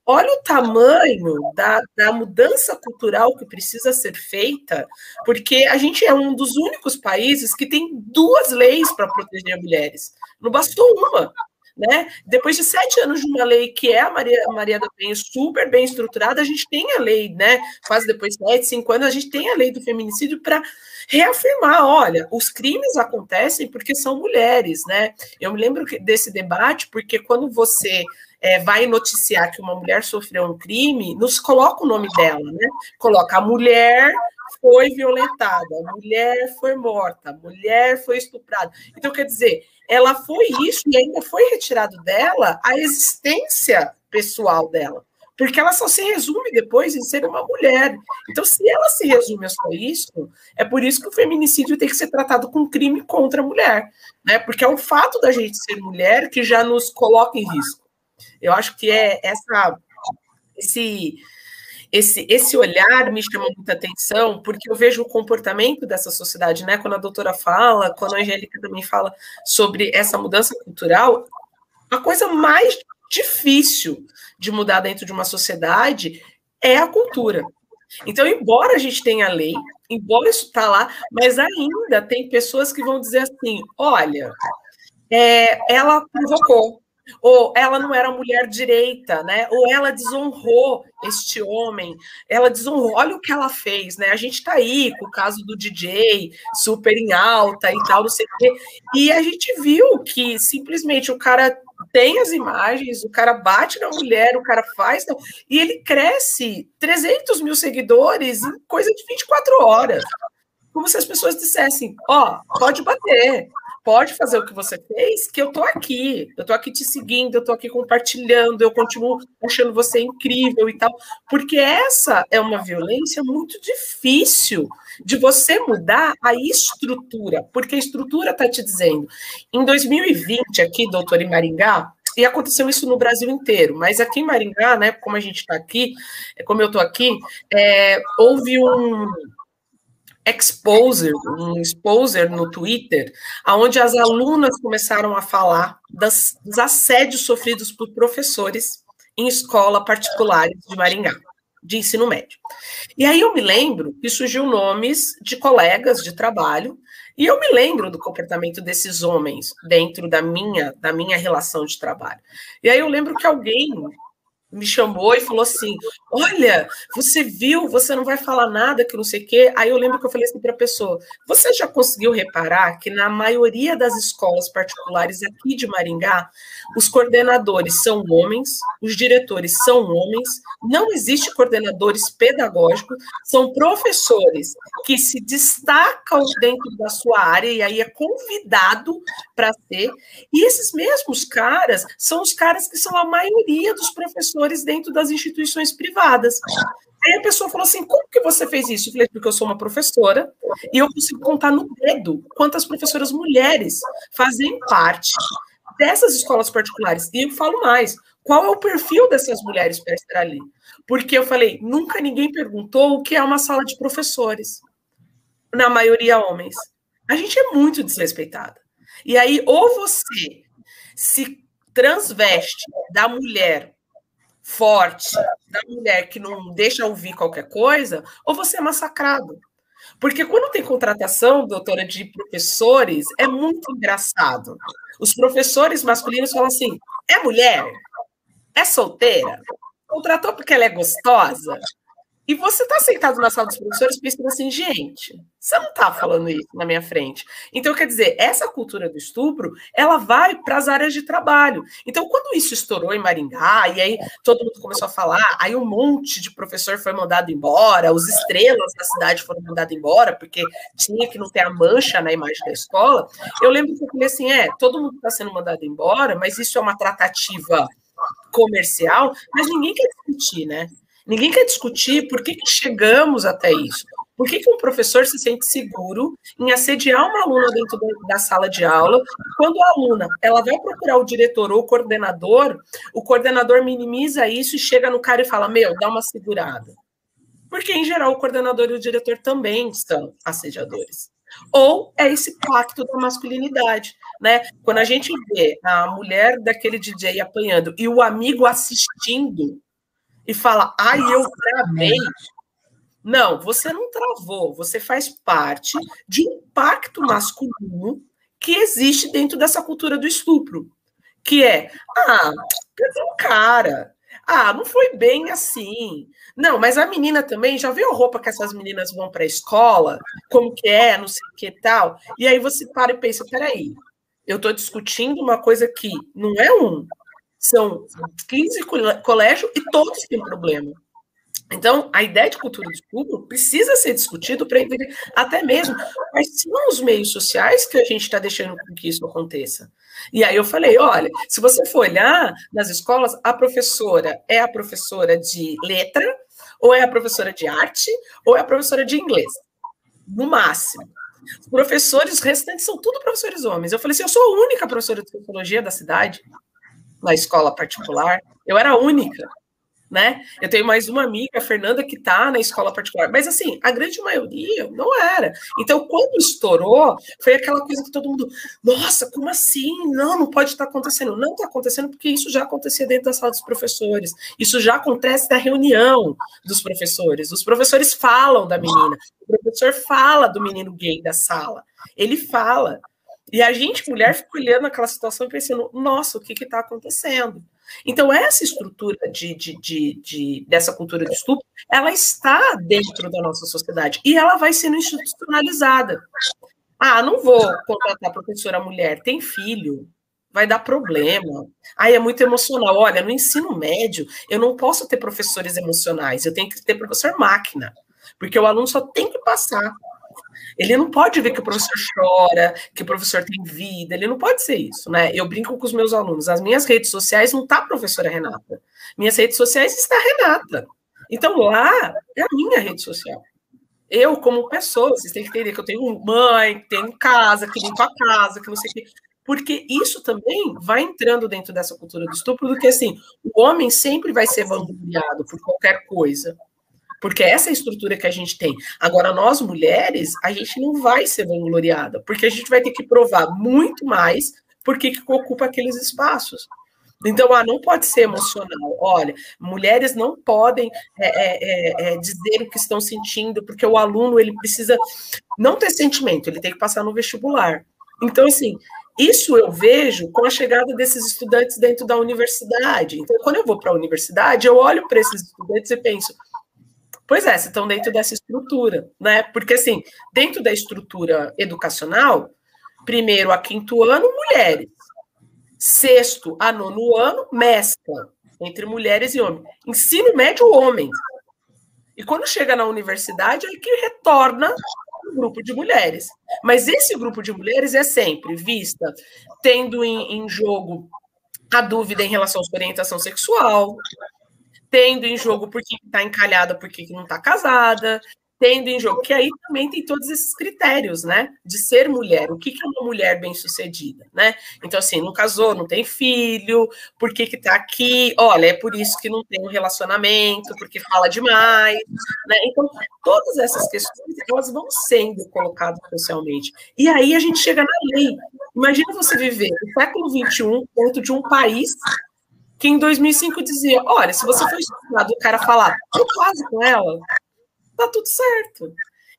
olha o tamanho da, da mudança cultural que precisa ser feita, porque a gente é um dos únicos países que tem duas leis para proteger mulheres. Não bastou uma. Né? Depois de sete anos de uma lei que é a Maria, a Maria da Penha super bem estruturada, a gente tem a lei, né? Quase depois de sete, cinco anos, a gente tem a lei do feminicídio para reafirmar: olha, os crimes acontecem porque são mulheres, né? Eu me lembro desse debate, porque quando você é, vai noticiar que uma mulher sofreu um crime, nos coloca o nome dela, né? Coloca a mulher foi violentada, a mulher foi morta, a mulher foi estuprada. Então, quer dizer, ela foi isso e ainda foi retirado dela a existência pessoal dela. Porque ela só se resume depois em ser uma mulher. Então, se ela se resume a só isso, é por isso que o feminicídio tem que ser tratado como crime contra a mulher. Né? Porque é o fato da gente ser mulher que já nos coloca em risco. Eu acho que é essa, esse, esse, esse olhar me chama muita atenção, porque eu vejo o comportamento dessa sociedade, né? Quando a doutora fala, quando a Angélica também fala sobre essa mudança cultural, a coisa mais difícil de mudar dentro de uma sociedade é a cultura. Então, embora a gente tenha lei, embora isso está lá, mas ainda tem pessoas que vão dizer assim: olha, é, ela provocou, ou ela não era mulher direita, né? Ou ela desonrou este homem, ela desonrou. Olha o que ela fez, né? A gente tá aí com o caso do DJ, super em alta e tal, não sei o quê. E a gente viu que simplesmente o cara tem as imagens, o cara bate na mulher, o cara faz, e ele cresce 300 mil seguidores em coisa de 24 horas. Como se as pessoas dissessem: ó, oh, pode bater, pode fazer o que você fez, que eu tô aqui, eu tô aqui te seguindo, eu tô aqui compartilhando, eu continuo achando você incrível e tal, porque essa é uma violência muito difícil de você mudar a estrutura, porque a estrutura tá te dizendo. Em 2020, aqui, doutor em Maringá, e aconteceu isso no Brasil inteiro, mas aqui em Maringá, né, como a gente está aqui, como eu estou aqui, é, houve um, exposer, um exposer no Twitter, onde as alunas começaram a falar das, dos assédios sofridos por professores em escola particulares de Maringá, de ensino médio. E aí eu me lembro que surgiu nomes de colegas de trabalho, e eu me lembro do comportamento desses homens dentro da minha, da minha relação de trabalho. E aí eu lembro que alguém me chamou e falou assim: Olha, você viu, você não vai falar nada, que não sei o quê. Aí eu lembro que eu falei assim para a pessoa: Você já conseguiu reparar que na maioria das escolas particulares aqui de Maringá, os coordenadores são homens, os diretores são homens, não existe coordenadores pedagógicos, são professores que se destacam dentro da sua área e aí é convidado para ser. E esses mesmos caras são os caras que são a maioria dos professores dentro das instituições privadas. Aí a pessoa falou assim: como que você fez isso? Eu falei, porque eu sou uma professora e eu consigo contar no dedo quantas professoras mulheres fazem parte dessas escolas particulares. E eu falo mais: qual é o perfil dessas mulheres para estar ali? Porque eu falei, nunca ninguém perguntou o que é uma sala de professores. Na maioria, homens. A gente é muito desrespeitada. E aí, ou você se transveste da mulher forte, da mulher que não deixa ouvir qualquer coisa, ou você é massacrado. Porque quando tem contratação, doutora, de professores, é muito engraçado. Os professores masculinos falam assim: é mulher? É solteira? Contratou porque ela é gostosa? E você está sentado na sala dos professores pensando assim, gente, você não está falando isso na minha frente. Então, quer dizer, essa cultura do estupro, ela vai para as áreas de trabalho. Então, quando isso estourou em Maringá, e aí todo mundo começou a falar, aí um monte de professor foi mandado embora, os estrelas da cidade foram mandados embora, porque tinha que não ter a mancha na imagem da escola. Eu lembro que eu falei assim, é, todo mundo está sendo mandado embora, mas isso é uma tratativa comercial, mas ninguém quer discutir, né? Ninguém quer discutir por que, que chegamos até isso. Por que, que um professor se sente seguro em assediar uma aluna dentro da sala de aula? Quando a aluna ela vai procurar o diretor ou o coordenador, o coordenador minimiza isso e chega no cara e fala: Meu, dá uma segurada. Porque, em geral, o coordenador e o diretor também são assediadores. Ou é esse pacto da masculinidade, né? Quando a gente vê a mulher daquele DJ apanhando e o amigo assistindo, e fala, ai, eu travei. Não, você não travou, você faz parte de um pacto masculino que existe dentro dessa cultura do estupro, que é, ah, um cara, ah, não foi bem assim. Não, mas a menina também já viu a roupa que essas meninas vão para a escola, como que é, não sei o que tal. E aí você para e pensa, peraí, eu estou discutindo uma coisa que não é um, são 15 colégios e todos têm problema. Então, a ideia de cultura de estupro precisa ser discutido para até mesmo quais são os meios sociais que a gente está deixando que isso aconteça. E aí eu falei, olha, se você for olhar nas escolas, a professora é a professora de letra, ou é a professora de arte, ou é a professora de inglês, no máximo. Os professores restantes são tudo professores homens. Eu falei assim, eu sou a única professora de sociologia da cidade na escola particular. Eu era única, né? Eu tenho mais uma amiga, a Fernanda, que está na escola particular. Mas, assim, a grande maioria não era. Então, quando estourou, foi aquela coisa que todo mundo, nossa, como assim? Não, não pode estar tá acontecendo. Não está acontecendo porque isso já acontecia dentro da sala dos professores. Isso já acontece na reunião dos professores. Os professores falam da menina. O professor fala do menino gay da sala. Ele fala. E a gente, mulher, fica olhando aquela situação e pensando, nossa, o que está acontecendo? Então, essa estrutura de, de, de, de, dessa cultura de estupro, ela está dentro da nossa sociedade e ela vai sendo institucionalizada. Ah, não vou contratar professora mulher, tem filho, vai dar problema. Aí é muito emocional. Olha, no ensino médio, eu não posso ter professores emocionais, eu tenho que ter professor máquina, porque o aluno só tem que passar. Ele não pode ver que o professor chora, que o professor tem vida, ele não pode ser isso, né? Eu brinco com os meus alunos, as minhas redes sociais não tá a professora Renata. Minhas redes sociais está Renata. Então lá é a minha rede social. Eu, como pessoa, vocês têm que entender que eu tenho mãe, que tenho casa, que limpo a casa, que não sei o quê. Porque isso também vai entrando dentro dessa cultura do estupro, porque assim, o homem sempre vai ser vangloriado por qualquer coisa. Porque essa é a estrutura que a gente tem. Agora, nós mulheres, a gente não vai ser vangloriada, porque a gente vai ter que provar muito mais porque que ocupa aqueles espaços. Então, ah, não pode ser emocional. Olha, mulheres não podem é, é, é, é, dizer o que estão sentindo, porque o aluno ele precisa não ter sentimento, ele tem que passar no vestibular. Então, assim, isso eu vejo com a chegada desses estudantes dentro da universidade. Então, quando eu vou para a universidade, eu olho para esses estudantes e penso, pois é, se estão dentro dessa estrutura, né? Porque, assim, dentro da estrutura educacional, primeiro a quinto ano, mulheres. Sexto a nono ano, mescla entre mulheres e homens. Ensino médio, homens. E quando chega na universidade, é que retorna um grupo de mulheres. Mas esse grupo de mulheres é sempre vista tendo em, em jogo a dúvida em relação à sua orientação sexual, tendo em jogo por que está encalhada, por que não está casada, tendo em jogo, que aí também tem todos esses critérios, né, de ser mulher, o que, que é uma mulher bem-sucedida, né, então assim, não casou, não tem filho, por que que tá aqui, olha, é por isso que não tem um relacionamento, porque fala demais, né, então todas essas questões, elas vão sendo colocadas socialmente, e aí a gente chega na lei, imagina você viver no século XXI dentro de um país que em 2005 dizia, olha, se você for estudado, o cara falar, eu caso com ela, tá tudo certo.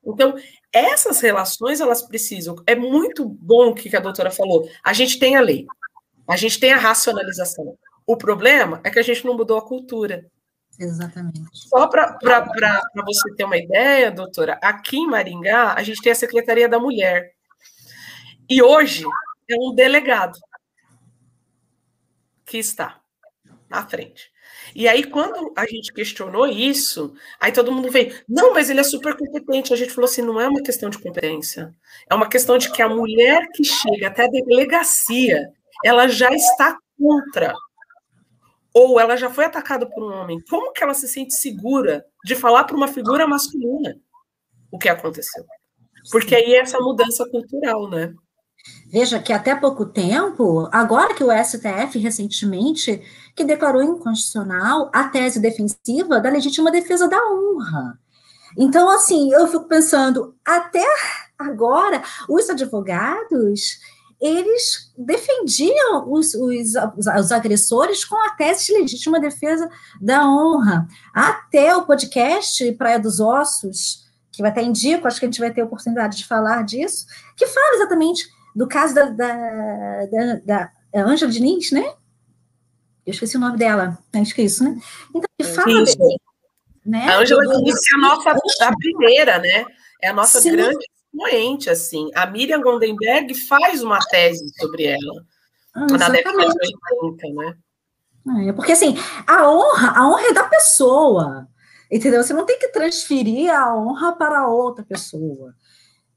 Então, essas relações, elas precisam. É muito bom o que a doutora falou. A gente tem a lei, a gente tem a racionalização. O problema é que a gente não mudou a cultura.
Exatamente.
Só para você ter uma ideia, doutora, aqui em Maringá, a gente tem a Secretaria da Mulher. E hoje é um delegado que está na frente. E aí, quando a gente questionou isso, aí todo mundo veio, não, mas ele é super competente. A gente falou assim: não é uma questão de competência, é uma questão de que a mulher que chega até a delegacia, ela já está contra. Ou ela já foi atacada por um homem. Como que ela se sente segura de falar para uma figura masculina o que aconteceu? Porque aí é essa mudança cultural, né?
Veja que até pouco tempo, agora que o STF recentemente, que declarou inconstitucional a tese defensiva da legítima defesa da honra. Então, assim, eu fico pensando, até agora, os advogados, eles defendiam os, os, os, agressores com a tese de legítima defesa da honra. Até o podcast Praia dos Ossos, que vai até indico, acho que a gente vai ter oportunidade de falar disso, que fala exatamente do caso da, da, da, da Diniz, né? Eu esqueci o nome dela, acho que é isso, né? Então, ele fala. Isso.
Né? A Ângela Diniz é a nossa a primeira, né? É a nossa Sim. grande expoente, assim. A Miriam Gondenberg faz uma tese sobre ela. Ah, na década de 80, né?
É, porque, assim, a honra, a honra é da pessoa, entendeu? Você não tem que transferir a honra para outra pessoa.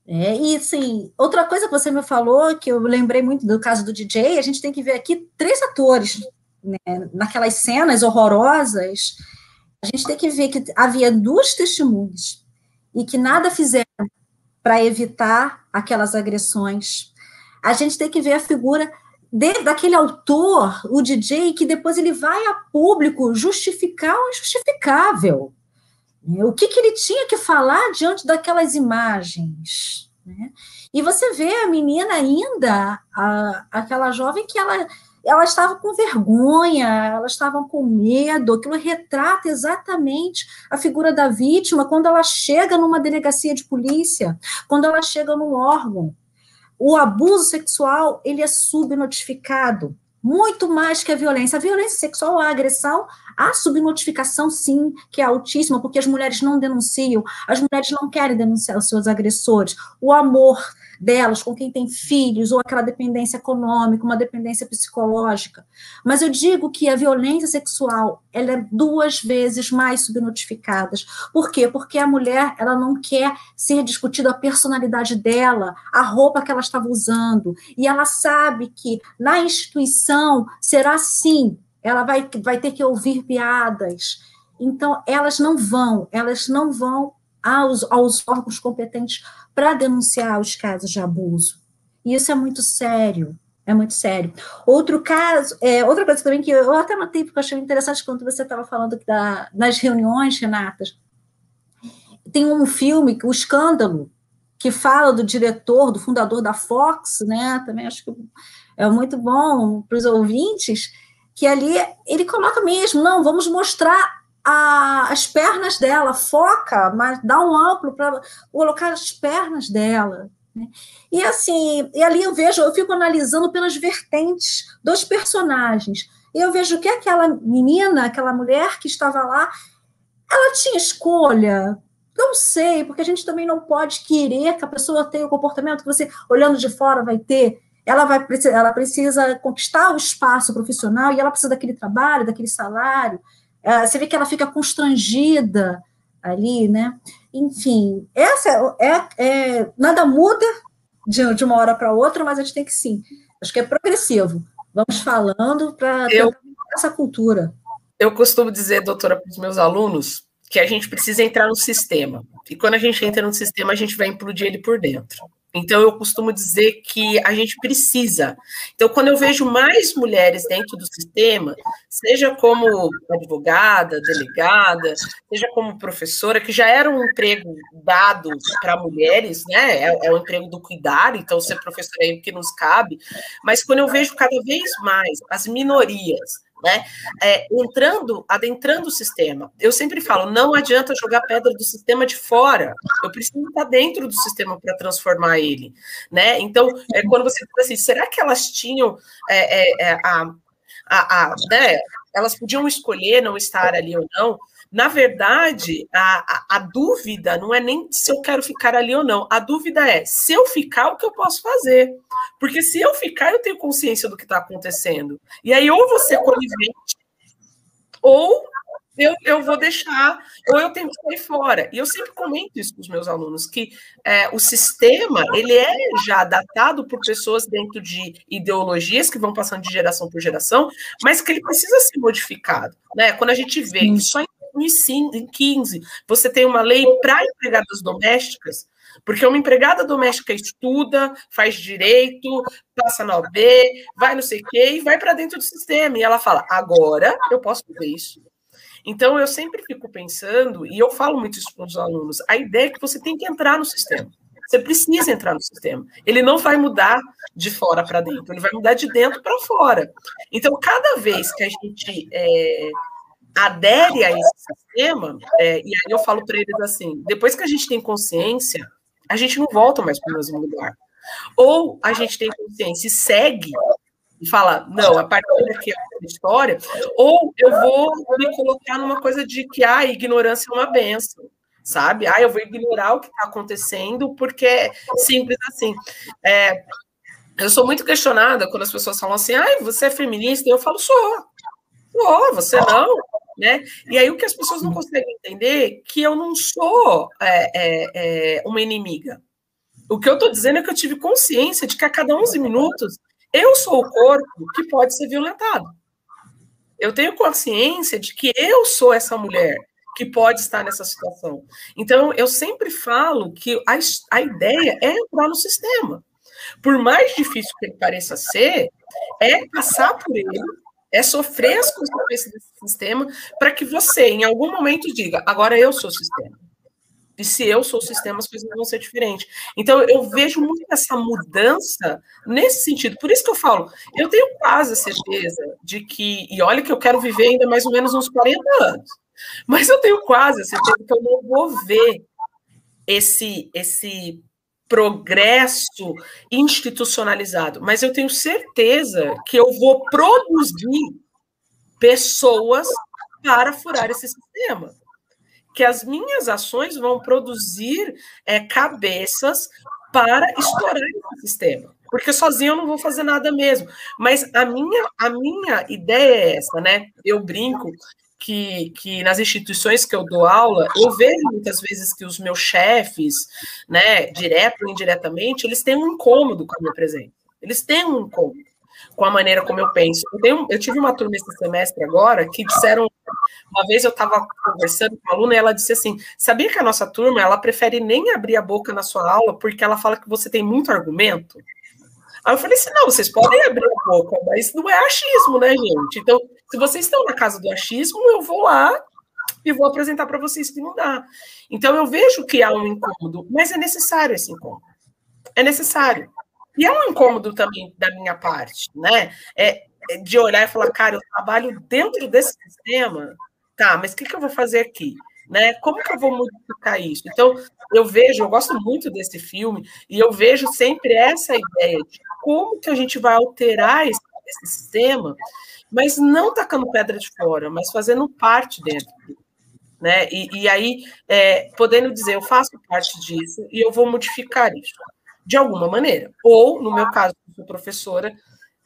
É, e assim, outra coisa que você me falou, que eu lembrei muito do caso do DJ, a gente tem que ver aqui três atores né, naquelas cenas horrorosas. A gente tem que ver que havia duas testemunhas e que nada fizeram para evitar aquelas agressões. A gente tem que ver a figura de, daquele autor, o DJ, que depois ele vai a público justificar o injustificável. O que, que ele tinha que falar diante daquelas imagens? Né? E você vê a menina ainda, a, aquela jovem que ela, ela estava com vergonha, ela estava com medo, aquilo retrata exatamente a figura da vítima quando ela chega numa delegacia de polícia, quando ela chega num órgão. O abuso sexual, ele é subnotificado, muito mais que a violência. A violência sexual, a agressão, a subnotificação, sim, que é altíssima, porque as mulheres não denunciam, as mulheres não querem denunciar os seus agressores. O amor delas, com quem tem filhos, ou aquela dependência econômica, uma dependência psicológica. Mas eu digo que a violência sexual ela é duas vezes mais subnotificada. Por quê? Porque a mulher ela não quer ser discutida a personalidade dela, a roupa que ela estava usando, e ela sabe que na instituição será assim, ela vai, vai ter que ouvir piadas. Então, elas não vão, elas não vão aos, aos órgãos competentes para denunciar os casos de abuso. E isso é muito sério, é muito sério. Outro caso, é, outra coisa também que eu até notei, porque eu achei interessante quando você estava falando da, nas reuniões, Renata, tem um filme, O Escândalo, que fala do diretor, do fundador da Fox, né? Também acho que é muito bom para os ouvintes, que ali ele coloca mesmo, não, vamos mostrar a, as pernas dela, foca, mas dá um amplo para colocar as pernas dela. Né? E assim, e ali eu vejo, eu fico analisando pelas vertentes dos personagens. Eu vejo que aquela menina, aquela mulher que estava lá, ela tinha escolha. Não sei, porque a gente também não pode querer que a pessoa tenha o comportamento que você, olhando de fora, vai ter. Ela, vai, ela precisa conquistar o espaço profissional e ela precisa daquele trabalho, daquele salário. É, você vê que ela fica constrangida ali, né? Enfim, essa é, é nada muda de, de uma hora para outra, mas a gente tem que sim. Acho que é progressivo. Vamos falando para essa cultura.
Eu costumo dizer, doutora, para os meus alunos, que a gente precisa entrar no sistema. E quando a gente entra no sistema, a gente vai implodir ele por dentro. Então, eu costumo dizer que a gente precisa. Então, quando eu vejo mais mulheres dentro do sistema, seja como advogada, delegada, seja como professora, que já era um emprego dado para mulheres, né? É, é o emprego do cuidar, então ser professora é o que nos cabe. Mas quando eu vejo cada vez mais as minorias né? É, entrando, adentrando o sistema. Eu sempre falo, não adianta jogar pedra do sistema de fora. Eu preciso estar dentro do sistema para transformar ele, né? Então, é, quando você diz assim, será que elas tinham é, é, é a, a, a né? Elas podiam escolher não estar ali ou não? Na verdade, a, a, a, dúvida não é nem se eu quero ficar ali ou não. A dúvida é se eu ficar, o que eu posso fazer? Porque se eu ficar, eu tenho consciência do que está acontecendo. E aí, ou você é conivente, ou eu, eu vou deixar, ou eu tenho que sair fora. E eu sempre comento isso com os meus alunos, que é, o sistema, ele é já datado por pessoas dentro de ideologias que vão passando de geração por geração, mas que ele precisa ser modificado. Né? Quando a gente vê que só em 2015 você tem uma lei para empregadas domésticas, porque uma empregada doméstica estuda, faz direito, passa na OB, vai não sei o quê, e vai para dentro do sistema. E ela fala: agora eu posso fazer isso. Então, eu sempre fico pensando, e eu falo muito isso para os alunos: a ideia é que você tem que entrar no sistema. Você precisa entrar no sistema. Ele não vai mudar de fora para dentro, ele vai mudar de dentro para fora. Então, cada vez que a gente é, adere a esse sistema, é, e aí eu falo para eles assim: depois que a gente tem consciência, a gente não volta mais para o mesmo lugar. Ou a gente tem consciência e segue e fala, não, a partir daqui é uma história, ou eu vou me colocar numa coisa de que ah, a ignorância é uma benção, sabe? Ah, eu vou ignorar o que está acontecendo porque é simples assim. É, eu sou muito questionada quando as pessoas falam assim, ah, você é feminista? Eu falo, sou. Sou, você não né? E aí o que as pessoas não conseguem entender é que eu não sou é, é, é, uma inimiga. O que eu estou dizendo é que eu tive consciência de que a cada 11 minutos eu sou o corpo que pode ser violentado. Eu tenho consciência de que eu sou essa mulher que pode estar nessa situação. Então, eu sempre falo que a, a ideia é entrar no sistema. Por mais difícil que ele pareça ser, é passar por ele é sofrer as consequências desse sistema para que você, em algum momento, diga: agora eu sou o sistema. E se eu sou o sistema, as coisas vão ser diferentes. Então, eu vejo muito essa mudança nesse sentido. Por isso que eu falo, eu tenho quase a certeza de que, e olha que eu quero viver ainda mais ou menos uns 40 anos, mas eu tenho quase a certeza que eu não vou ver esse, esse progresso institucionalizado, mas eu tenho certeza que eu vou produzir pessoas para furar esse sistema. Que as minhas ações vão produzir é, cabeças para estourar esse sistema. Porque sozinho eu não vou fazer nada mesmo. Mas a minha, a minha ideia é essa, né? Eu brinco que, que nas instituições que eu dou aula, eu vejo muitas vezes que os meus chefes, né, direto ou indiretamente, eles têm um incômodo com a minha presença. Eles têm um incômodo com a maneira como eu penso. Eu, tenho, eu tive uma turma esse semestre agora que disseram, uma vez eu estava conversando com uma aluna e ela disse assim, sabia que a nossa turma, ela prefere nem abrir a boca na sua aula porque ela fala que você tem muito argumento? Aí eu falei assim, não, vocês podem abrir a boca, mas não é achismo, né, gente? Então, se vocês estão na casa do achismo, eu vou lá e vou apresentar para vocês que não dá. Então eu vejo que há um incômodo, mas é necessário esse incômodo. É necessário. E é um incômodo também da minha parte, né? É, é de olhar e falar, cara, eu trabalho dentro desse sistema, tá, mas o que, que eu vou fazer aqui? né? Como que eu vou modificar isso? Então, eu vejo, eu gosto muito desse filme, e eu vejo sempre essa ideia de como que a gente vai alterar esse, esse sistema, mas não tacando pedra de fora, mas fazendo parte dentro. Né? E, e aí, é, podendo dizer, eu faço parte disso e eu vou modificar isso de alguma maneira. Ou, no meu caso, sou professora,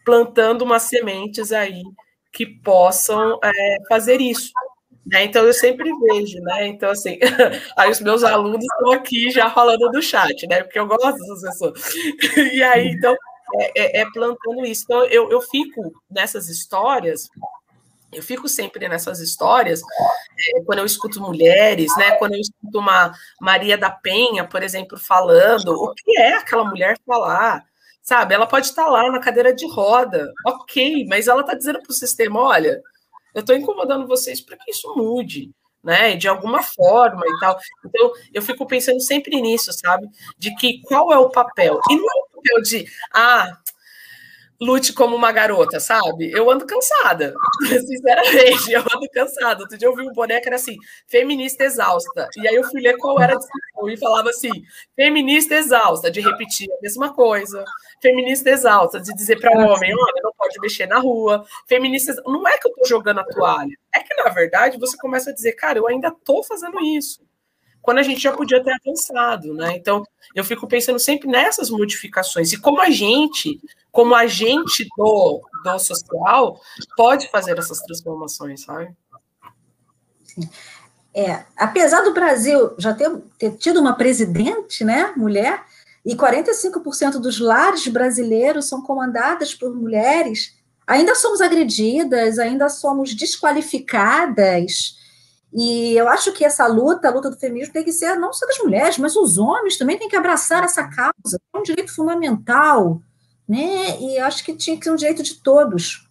plantando umas sementes aí que possam é, fazer isso. Né? Então, eu sempre vejo, né? Então, assim, [LAUGHS] aí os meus alunos estão aqui já falando do chat, né? Porque eu gosto dessas pessoas. [LAUGHS] E aí, então, é, é, é plantando isso. Então, eu, eu fico nessas histórias eu fico sempre nessas histórias, é, quando eu escuto mulheres, né, quando eu escuto uma Maria da Penha, por exemplo, falando, o que é aquela mulher falar? Sabe, ela pode estar lá na cadeira de roda, ok, mas ela está dizendo para o sistema: olha, eu estou incomodando vocês para que isso mude, né, de alguma forma e tal. Então, eu fico pensando sempre nisso, sabe, de que qual é o papel? E não é papel de, ah, lute como uma garota, sabe? Eu ando cansada, [LAUGHS] sinceramente, eu ando cansada. Outro dia eu vi um boneco era assim, feminista exausta. E aí eu fui ler qual era a descrição e falava assim, feminista exausta, de repetir a mesma coisa. Feminista exausta, de dizer para o um homem, olha, não pode mexer na rua. Feminista, não é que eu tô jogando a toalha, é que na verdade você começa a dizer, cara, eu ainda tô fazendo isso quando a gente já podia ter avançado, né? Então, eu fico pensando sempre nessas modificações e como a gente, como agente do, do social, pode fazer essas transformações, sabe?
É, apesar do Brasil já ter, ter tido uma presidente, né, mulher, e 45% dos lares brasileiros são comandadas por mulheres, ainda somos agredidas, ainda somos desqualificadas, e eu acho que essa luta, a luta do feminismo, tem que ser não só das mulheres, mas os homens também têm que abraçar essa causa. É um direito fundamental, né? E acho que tinha que ser um direito de todos.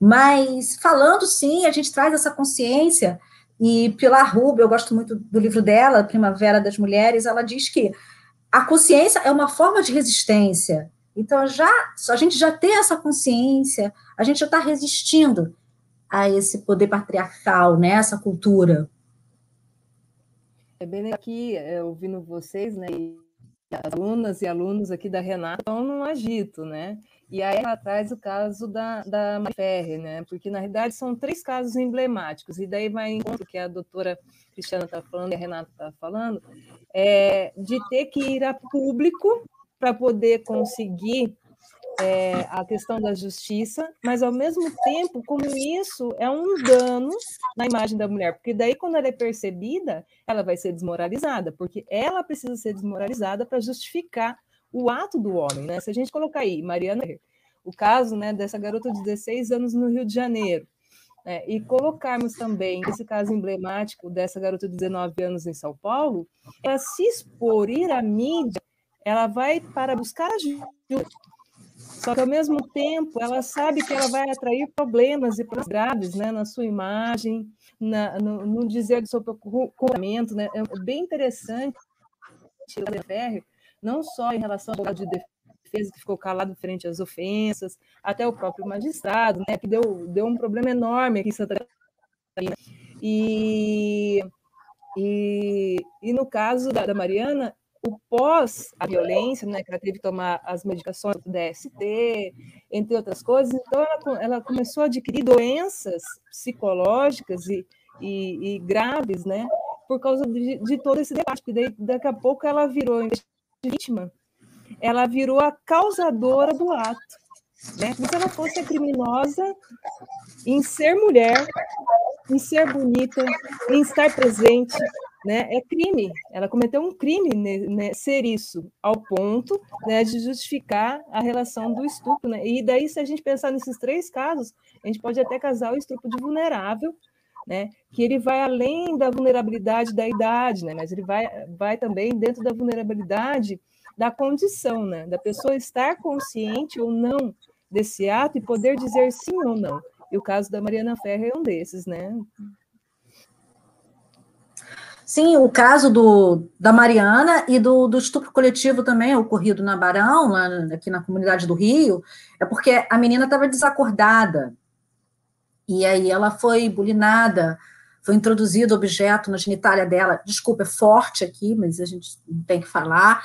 Mas falando, sim, a gente traz essa consciência. E Pilar Rubio, eu gosto muito do livro dela, Primavera das Mulheres, ela diz que a consciência é uma forma de resistência. Então, já, a gente já tem essa consciência, a gente já está resistindo a esse poder patriarcal, né, essa cultura.
É bem aqui, é, ouvindo vocês, né, as alunas e alunos aqui da Renata estão num agito, né, e aí ela traz o caso da, da Ferre, né, porque na realidade são três casos emblemáticos, e daí vai em encontro que a doutora Cristiana está falando e a Renata está falando, é, de ter que ir a público para poder conseguir é, a questão da justiça, mas ao mesmo tempo, como isso é um dano na imagem da mulher, porque daí quando ela é percebida, ela vai ser desmoralizada, porque ela precisa ser desmoralizada para justificar o ato do homem, né? Se a gente colocar aí, Mariana, o caso, né, dessa garota de 16 anos no Rio de Janeiro, né, e colocarmos também esse caso emblemático dessa garota de 19 anos em São Paulo, ela se expor, ir à mídia, ela vai para buscar ajuda só que, ao mesmo tempo, ela sabe que ela vai atrair problemas e problemas graves né, na sua imagem, na, no, no dizer do seu comportamento. Né? É bem interessante não só em relação ao de defesa que ficou calado frente às ofensas, até o próprio magistrado, né, que deu, deu um problema enorme aqui em Santa Catarina. E, e, e no caso da, da Mariana, o pós a violência, né, que ela teve que tomar as medicações do DST, entre outras coisas, então ela, ela começou a adquirir doenças psicológicas e, e, e graves, né, por causa de, de, todo esse debate, daí, daqui a pouco ela virou, em vez de vítima, ela virou a causadora do ato, né, como se ela fosse a criminosa em ser mulher, em ser bonita, em estar presente, né, é crime. Ela cometeu um crime né, ser isso, ao ponto né, de justificar a relação do estupro. Né? E daí, se a gente pensar nesses três casos, a gente pode até casar o estupro de vulnerável, né, que ele vai além da vulnerabilidade da idade, né, mas ele vai, vai também dentro da vulnerabilidade da condição, né, da pessoa estar consciente ou não desse ato e poder dizer sim ou não. E o caso da Mariana Ferreira é um desses, né?
Sim, o caso do, da Mariana e do, do estupro coletivo também, ocorrido na Barão, lá, aqui na comunidade do Rio, é porque a menina estava desacordada. E aí ela foi bulinada, foi introduzido objeto na genitália dela, desculpa, é forte aqui, mas a gente tem que falar,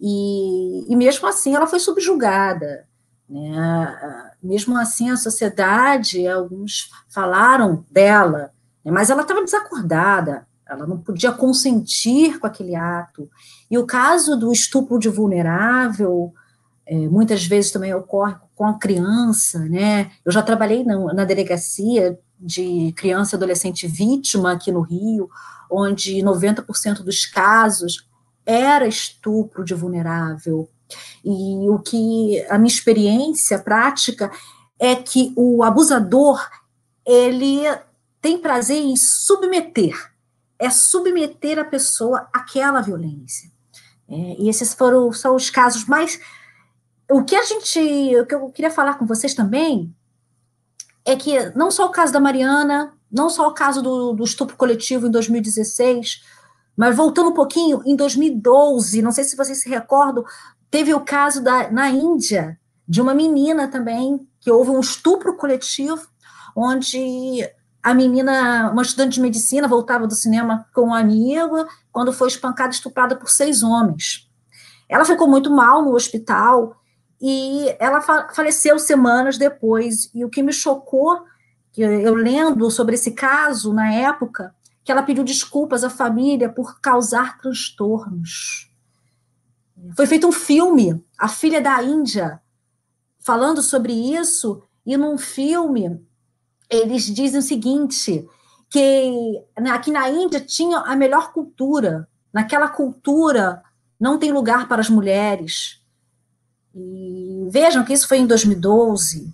e, e mesmo assim ela foi subjugada, né? mesmo assim a sociedade, alguns falaram dela, né? mas ela estava desacordada, ela não podia consentir com aquele ato, e o caso do estupro de vulnerável, é, muitas vezes também ocorre com a criança, né? Eu já trabalhei na, na delegacia de criança e adolescente vítima aqui no Rio, onde 90% dos casos era estupro de vulnerável. E o que a minha experiência prática é que o abusador ele tem prazer em submeter, é submeter a pessoa àquela violência. É, e esses foram são os casos mais. O que a gente, o que eu queria falar com vocês também é que não só o caso da Mariana, não só o caso do, do estupro coletivo em 2016, mas voltando um pouquinho, em 2012, não sei se vocês se recordam, teve o caso da, na Índia, de uma menina também, que houve um estupro coletivo, onde a menina, uma estudante de medicina, voltava do cinema com um amigo, quando foi espancada e estuprada por seis homens. Ela ficou muito mal no hospital, e ela faleceu semanas depois. E o que me chocou, eu lendo sobre esse caso na época, que ela pediu desculpas à família por causar transtornos. Foi feito um filme, A Filha da Índia, falando sobre isso, e num filme eles dizem o seguinte, que aqui na Índia tinha a melhor cultura, naquela cultura não tem lugar para as mulheres, e vejam que isso foi em 2012.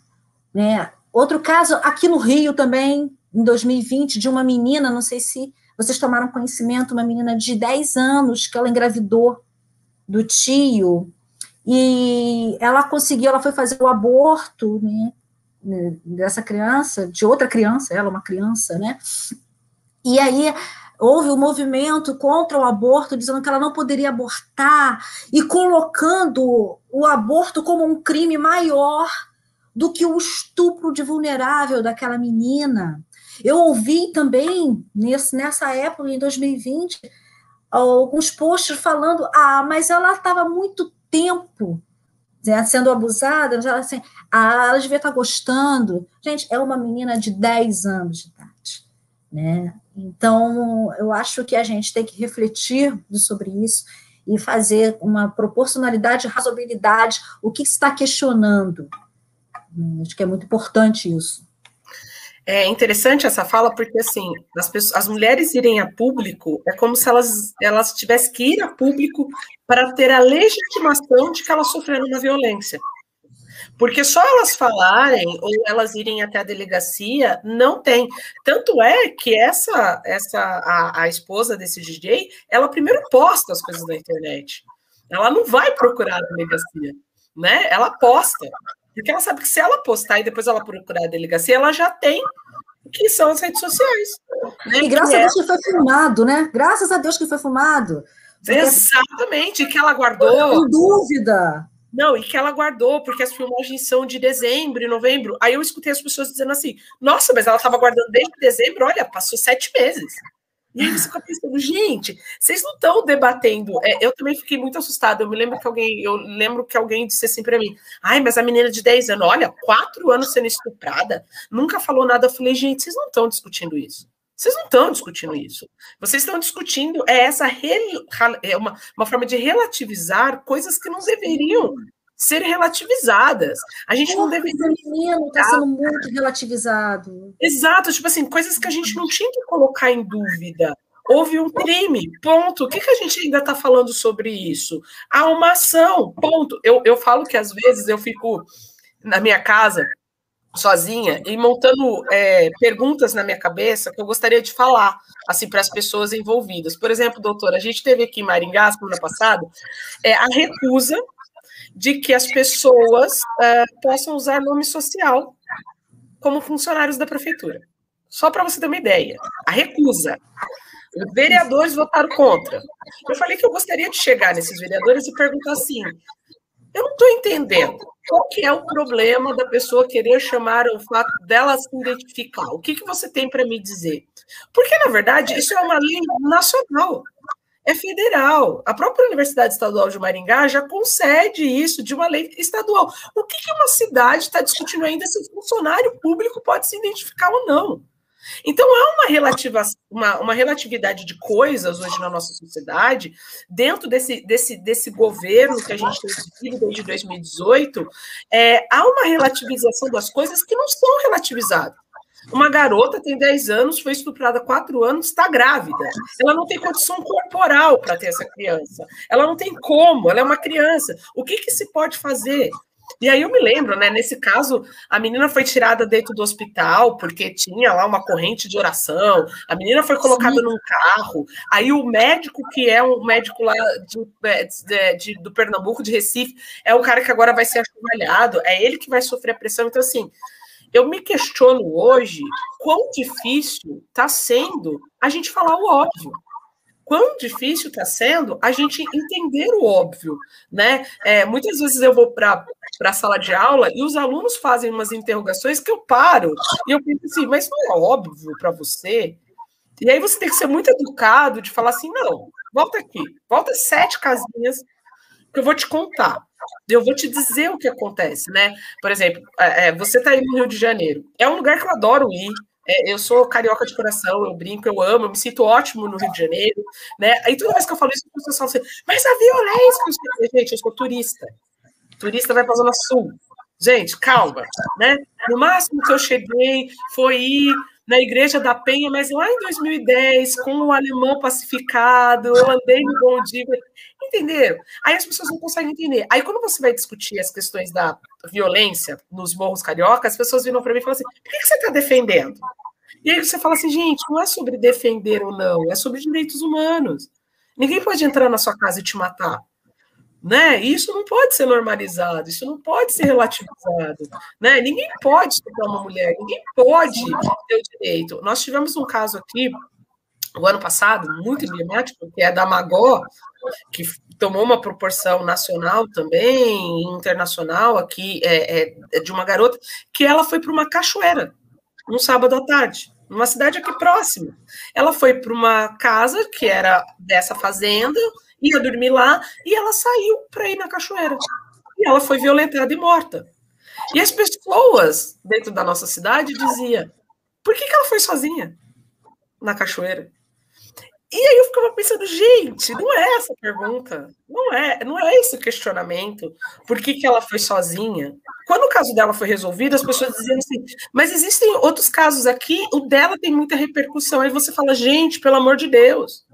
Né? Outro caso, aqui no Rio também, em 2020, de uma menina, não sei se vocês tomaram conhecimento, uma menina de 10 anos, que ela engravidou do tio, e ela conseguiu, ela foi fazer o aborto, né, dessa criança, de outra criança, ela é uma criança, né, e aí houve um movimento contra o aborto, dizendo que ela não poderia abortar, e colocando o aborto como um crime maior do que o estupro de vulnerável daquela menina. Eu ouvi também, nesse, nessa época, em 2020, alguns posts falando: ah, mas ela estava muito tempo né, sendo abusada, ela, assim, ah, ela devia estar gostando. Gente, é uma menina de 10 anos de idade. Né? Então, eu acho que a gente tem que refletir sobre isso e fazer uma proporcionalidade, razoabilidade, o que está questionando. Acho que é muito importante isso.
É interessante essa fala, porque assim, as, pessoas, as mulheres irem a público é como se elas, elas tivessem que ir a público para ter a legitimação de que elas sofreram uma violência. Porque só elas falarem ou elas irem até a delegacia não tem. Tanto é que essa, essa a, a esposa desse DJ, ela primeiro posta as coisas na internet. Ela não vai procurar a delegacia, né? Ela posta. Porque ela sabe que se ela postar e depois ela procurar a delegacia, ela já tem que são as redes sociais.
Né? E graças a Deus que foi filmado, né? Graças a Deus que foi filmado.
Exatamente, que ela guardou.
Sem dúvida.
Não, e que ela guardou, porque as filmagens são de dezembro e novembro. Aí eu escutei as pessoas dizendo assim: nossa, mas ela estava guardando desde dezembro, olha, passou sete meses. E aí você fica pensando, gente, vocês não estão debatendo. É, eu também fiquei muito assustada. Eu me lembro que alguém, eu lembro que alguém disse assim para mim: ai, mas a menina de 10 anos, olha, quatro anos sendo estuprada, nunca falou nada. Eu falei, gente, vocês não estão discutindo isso. Vocês não estão discutindo isso. Vocês estão discutindo é essa é uma, uma forma de relativizar coisas que não deveriam ser relativizadas. A gente Porra, não deveria.
O menino está sendo muito relativizado.
Exato, tipo assim, coisas que a gente não tinha que colocar em dúvida. Houve um crime, ponto. O que, que a gente ainda está falando sobre isso? Há uma ação, ponto. Eu, eu falo que às vezes eu fico na minha casa sozinha e montando é, perguntas na minha cabeça que eu gostaria de falar assim para as pessoas envolvidas. Por exemplo, doutora, a gente teve aqui em Maringá semana passada é, a recusa de que as pessoas é, possam usar nome social como funcionários da prefeitura. Só para você ter uma ideia, a recusa. Os vereadores votaram contra. Eu falei que eu gostaria de chegar nesses vereadores e perguntar assim: eu não estou entendendo. Qual que é o problema da pessoa querer chamar o fato dela se identificar? O que, que você tem para me dizer? Porque, na verdade, isso é uma lei nacional, é federal. A própria Universidade Estadual de Maringá já concede isso de uma lei estadual. O que, que uma cidade está discutindo ainda se o funcionário público pode se identificar ou não? Então, há uma, relativa, uma, uma, relatividade de coisas hoje na nossa sociedade, dentro desse, desse, desse governo que a gente tem desde 2018, é, há uma relativização das coisas que não são relativizadas. Uma garota tem 10 anos, foi estuprada há 4 anos, está grávida. Ela não tem condição corporal para ter essa criança. Ela não tem como, ela é uma criança. O que, que se pode fazer? E aí eu me lembro, né? Nesse caso, a menina foi tirada dentro do hospital porque tinha lá uma corrente de oração. A menina foi colocada Sim. num carro. Aí o médico, que é um médico lá de, é, de, de, do Pernambuco, de Recife, é o cara que agora vai ser achuvalhado. É ele que vai sofrer a pressão. Então, assim, eu me questiono hoje quão difícil está sendo a gente falar o óbvio quão difícil está sendo a gente entender o óbvio, né? É, muitas vezes eu vou para a sala de aula e os alunos fazem umas interrogações que eu paro e eu penso assim, mas não é óbvio para você? E aí você tem que ser muito educado de falar assim, não, volta aqui, volta sete casinhas que eu vou te contar. Eu vou te dizer o que acontece, né? Por exemplo, é, é você está aí no Rio de Janeiro. É um lugar que eu adoro ir. É, eu sou carioca de coração, eu brinco, eu amo, eu me sinto ótimo no Rio de Janeiro, né? Aí toda vez que eu falo isso, as pessoas falam assim, mas a violência, gente, eu sou turista. Turista vai para Zona Sul. Gente, calma, né? No máximo que eu cheguei foi ir na Igreja da Penha, mas lá em 2010, com o alemão pacificado, eu andei no Bom Dia. Entenderam? Aí as pessoas não conseguem entender. Aí quando você vai discutir as questões da violência nos morros cariocas, as pessoas viram para mim e falam assim: por que você está defendendo? E aí você fala assim, gente, não é sobre defender ou não, é sobre direitos humanos. Ninguém pode entrar na sua casa e te matar. Né? Isso não pode ser normalizado, isso não pode ser relativizado. Né? Ninguém pode estuprar uma mulher, ninguém pode ter o direito. Nós tivemos um caso aqui, o ano passado, muito emblemático, que é da Magó, que tomou uma proporção nacional também, internacional, aqui, é, é, é de uma garota, que ela foi para uma cachoeira, um sábado à tarde, numa cidade aqui próxima. Ela foi para uma casa que era dessa fazenda, ia dormir lá, e ela saiu para ir na cachoeira. E ela foi violentada e morta. E as pessoas dentro da nossa cidade diziam: por que, que ela foi sozinha na cachoeira? E aí eu ficava pensando, gente, não é essa pergunta, não é, não é esse o questionamento. Por que, que ela foi sozinha? Quando o caso dela foi resolvido, as pessoas diziam assim, mas existem outros casos aqui, o dela tem muita repercussão. Aí você fala, gente, pelo amor de Deus.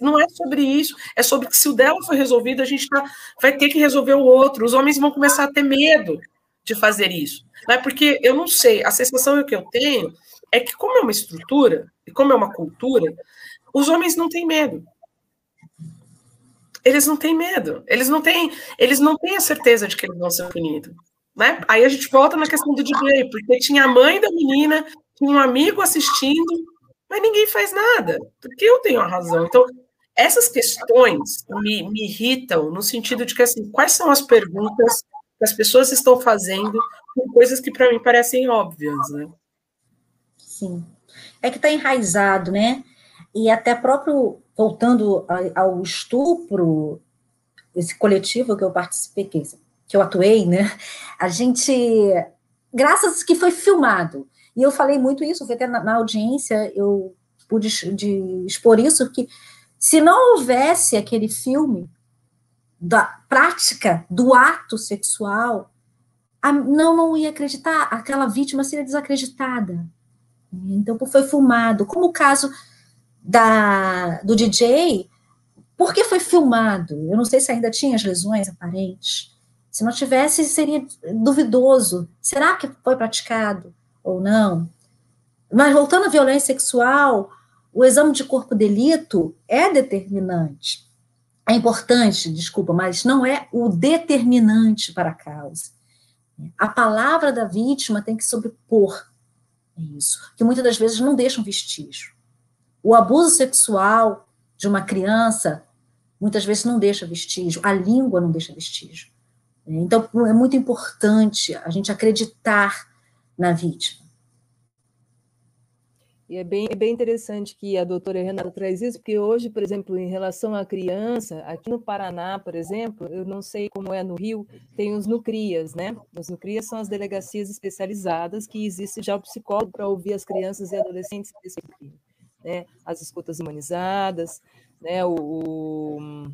Não é sobre isso, é sobre que se o dela foi resolvido, a gente tá, vai ter que resolver o outro. Os homens vão começar a ter medo de fazer isso. Não é porque eu não sei, a sensação que eu tenho é que, como é uma estrutura, e como é uma cultura, os homens não têm medo. Eles não têm medo. Eles não têm, eles não têm a certeza de que eles vão ser punidos. Né? Aí a gente volta na questão do DJ, porque tinha a mãe da menina, tinha um amigo assistindo, mas ninguém faz nada, porque eu tenho a razão. Então, essas questões me, me irritam no sentido de que, assim, quais são as perguntas que as pessoas estão fazendo com coisas que para mim parecem óbvias, né?
Sim. É que está enraizado, né? E até próprio, voltando ao estupro, esse coletivo que eu participei, que, eu atuei, né? A gente, graças que foi filmado, e eu falei muito isso, foi até na, na audiência, eu pude de expor isso, que se não houvesse aquele filme da prática do ato sexual, a, não, não ia acreditar, aquela vítima seria desacreditada. Então, foi filmado, como o caso da, do DJ, porque foi filmado? Eu não sei se ainda tinha as lesões aparentes. Se não tivesse, seria duvidoso. Será que foi praticado ou não? Mas voltando à violência sexual, o exame de corpo delito é determinante. É importante, desculpa, mas não é o determinante para a causa. A palavra da vítima tem que sobrepor isso, que muitas das vezes não deixa um vestígio. O abuso sexual de uma criança muitas vezes não deixa vestígio, a língua não deixa vestígio. Então, é muito importante a gente acreditar na vítima.
E é bem, é bem interessante que a doutora Renata traz isso, porque hoje, por exemplo, em relação à criança, aqui no Paraná, por exemplo, eu não sei como é no Rio, tem os Nucrias, né? Os Nucrias são as delegacias especializadas que existe já o psicólogo para ouvir as crianças e adolescentes desse crime, né? As escutas humanizadas, né? O, o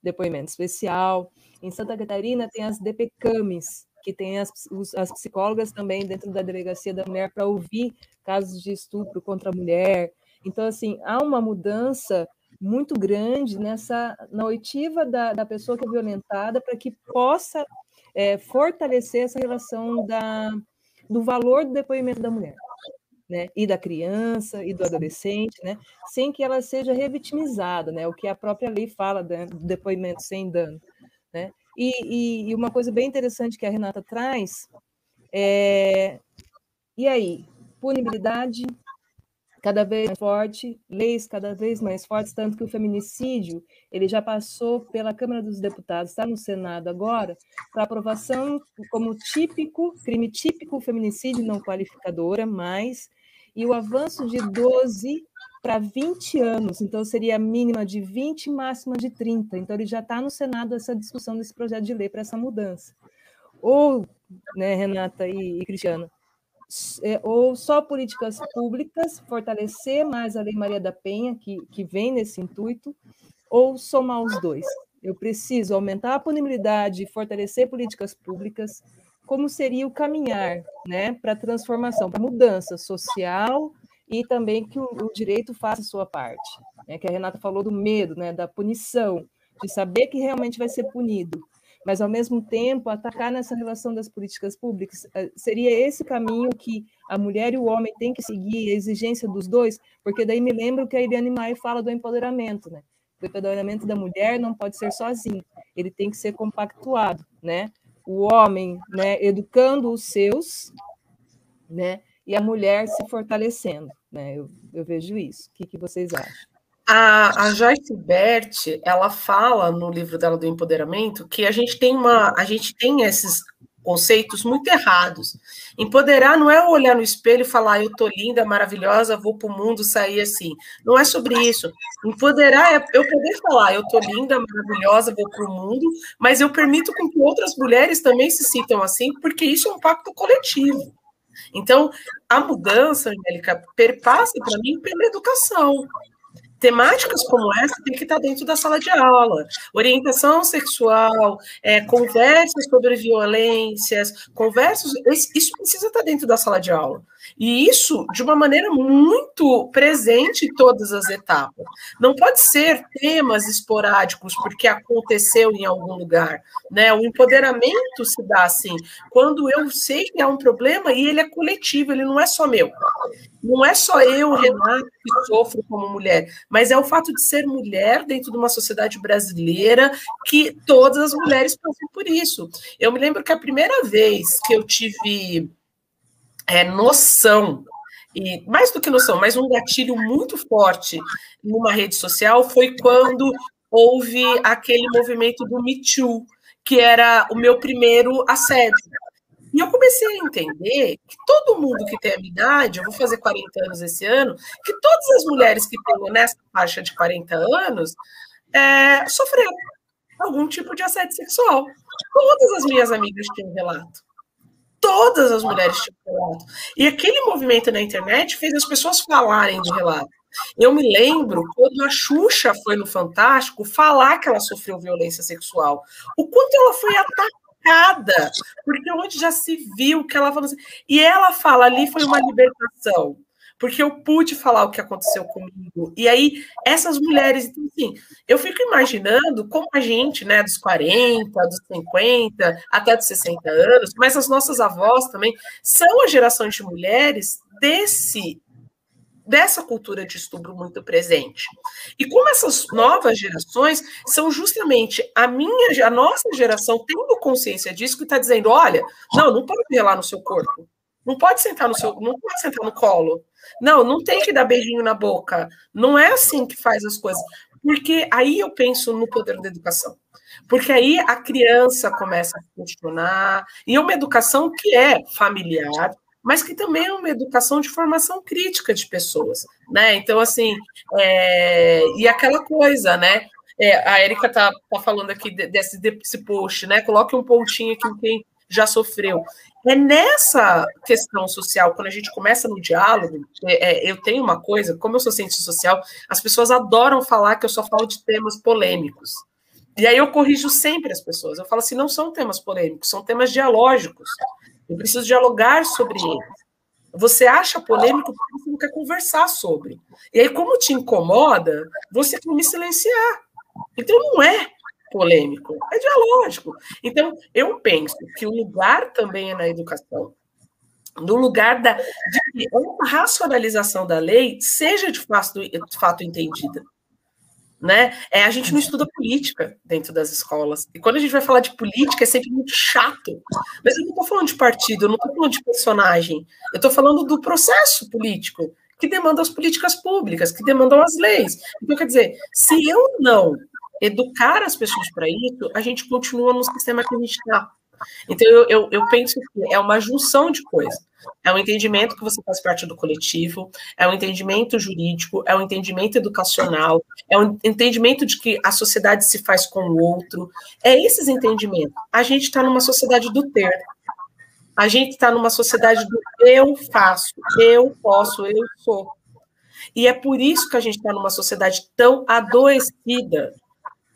depoimento especial. Em Santa Catarina tem as DPCAMs, que tem as, as psicólogas também dentro da delegacia da mulher para ouvir casos de estupro contra a mulher. Então, assim, há uma mudança muito grande nessa na oitiva da, da pessoa que é violentada para que possa é, fortalecer essa relação da, do valor do depoimento da mulher. Né, e da criança e do adolescente, né, sem que ela seja revitimizada, né, o que a própria lei fala né, do depoimento sem dano. E, e, e, uma coisa bem interessante que a Renata traz é. E aí? Punibilidade cada vez mais forte, leis cada vez mais fortes, tanto que o feminicídio ele já passou pela Câmara dos Deputados, está no Senado agora, para aprovação como típico, crime típico feminicídio não qualificadora, mais, e o avanço de 12 para 20 anos, então seria mínima de 20, máxima de 30. Então ele já está no Senado essa discussão desse projeto de lei para essa mudança. Ou, né, Renata e, e é, ou só políticas públicas, fortalecer mais a Lei Maria da Penha, que, que vem nesse intuito, ou somar os dois. Eu preciso aumentar a punibilidade, fortalecer políticas públicas, como seria o caminhar né, para a transformação, para mudança social e também que o, o direito faça a sua parte. Né, que a Renata falou do medo, né, da punição, de saber que realmente vai ser punido, mas ao mesmo tempo atacar nessa relação das políticas públicas eh, seria esse caminho que a mulher e o homem têm que seguir, a exigência dos dois, porque daí me lembro que a Eliane Maia fala do empoderamento, né? O empoderamento da mulher não pode ser sozinho, ele tem que ser compactuado, né? O homem, né, educando os seus, né? E a mulher se fortalecendo. Né? Eu, eu vejo isso. O que, que vocês acham?
A, a Joyce Bert, ela fala no livro dela do empoderamento que a gente tem uma, a gente tem esses conceitos muito errados. Empoderar não é olhar no espelho e falar eu tô linda, maravilhosa, vou para o mundo sair assim. Não é sobre isso. Empoderar é eu poder falar eu tô linda, maravilhosa, vou para o mundo, mas eu permito com que outras mulheres também se sintam assim, porque isso é um pacto coletivo. Então, a mudança, Angélica, perpassa para mim pela educação. Temáticas como essa tem que estar dentro da sala de aula. Orientação sexual, é, conversas sobre violências, conversas. Isso precisa estar dentro da sala de aula. E isso de uma maneira muito presente em todas as etapas. Não pode ser temas esporádicos porque aconteceu em algum lugar. Né? O empoderamento se dá assim, quando eu sei que há um problema e ele é coletivo, ele não é só meu. Não é só eu, Renato, que sofro como mulher, mas é o fato de ser mulher dentro de uma sociedade brasileira que todas as mulheres passam por isso. Eu me lembro que a primeira vez que eu tive é, noção, e mais do que noção, mas um gatilho muito forte numa rede social foi quando houve aquele movimento do Me Too, que era o meu primeiro assédio. E eu comecei a entender que todo mundo que tem a minha idade, eu vou fazer 40 anos esse ano, que todas as mulheres que estão nessa faixa de 40 anos é, sofreram algum tipo de assédio sexual. Todas as minhas amigas tinham relato todas as mulheres tinham relato. E aquele movimento na internet fez as pessoas falarem de relato. Eu me lembro quando a Xuxa foi no Fantástico falar que ela sofreu violência sexual. O quanto ela foi atacada, porque onde já se viu que ela falou assim. E ela fala ali foi uma libertação porque eu pude falar o que aconteceu comigo. E aí, essas mulheres, então, assim, eu fico imaginando como a gente, né, dos 40, dos 50, até dos 60 anos, mas as nossas avós também, são a geração de mulheres desse dessa cultura de estupro muito presente. E como essas novas gerações são justamente a minha, a nossa geração tendo consciência disso que está dizendo, olha, não, não pode lá no seu corpo, não pode sentar no seu, não pode sentar no colo, não, não tem que dar beijinho na boca. Não é assim que faz as coisas. Porque aí eu penso no poder da educação. Porque aí a criança começa a questionar, e é uma educação que é familiar, mas que também é uma educação de formação crítica de pessoas, né? Então, assim, é... e aquela coisa, né? É, a Erika tá, tá falando aqui desse, desse post, né? Coloque um pontinho aqui em quem já sofreu. É nessa questão social, quando a gente começa no diálogo, é, é, eu tenho uma coisa, como eu sou cientista social, as pessoas adoram falar que eu só falo de temas polêmicos. E aí eu corrijo sempre as pessoas. Eu falo assim, não são temas polêmicos, são temas dialógicos. Eu preciso dialogar sobre eles. Você acha polêmico porque você não quer conversar sobre. E aí, como te incomoda, você quer me silenciar. Então, não é polêmico, é dialógico. Então, eu penso que o lugar também é na educação, no lugar da, de que uma racionalização da lei seja de fato, de fato entendida. Né? É, a gente não estuda política dentro das escolas. E quando a gente vai falar de política, é sempre muito chato. Mas eu não estou falando de partido, eu não estou falando de personagem. Eu estou falando do processo político, que demanda as políticas públicas, que demandam as leis. Então, quer dizer, se eu não educar as pessoas para isso, a gente continua no sistema que a gente está. Então, eu, eu, eu, penso que é uma junção de coisas. É um entendimento que você faz parte do coletivo, é um entendimento jurídico, é um entendimento educacional, é um entendimento de que a sociedade se faz com o outro. É esses entendimentos. A gente está numa sociedade do ter. A gente está numa sociedade do eu faço, eu posso, eu sou. E é por isso que a gente está numa sociedade tão adoecida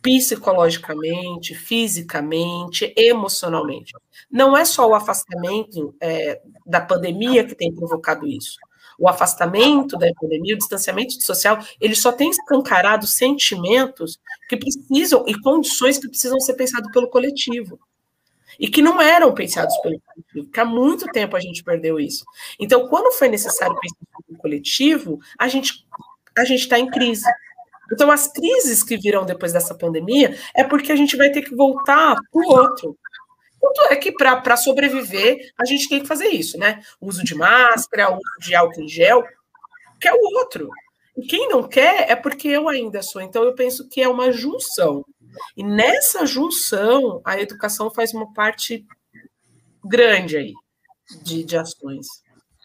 psicologicamente, fisicamente, emocionalmente. Não é só o afastamento é, da pandemia que tem provocado isso. O afastamento da pandemia, o distanciamento social, ele só tem escancarado sentimentos que precisam e condições que precisam ser pensados pelo coletivo. E que não eram pensados pelo coletivo, que há muito tempo a gente perdeu isso. Então, quando foi necessário pensar pelo coletivo, a gente a gente está em crise. Então, as crises que virão depois dessa pandemia é porque a gente vai ter que voltar para o outro. É que para sobreviver, a gente tem que fazer isso, né? Uso de máscara, uso de álcool em gel, que é o outro. E quem não quer é porque eu ainda sou. Então, eu penso que é uma junção. E nessa junção, a educação faz uma parte grande aí de, de ações.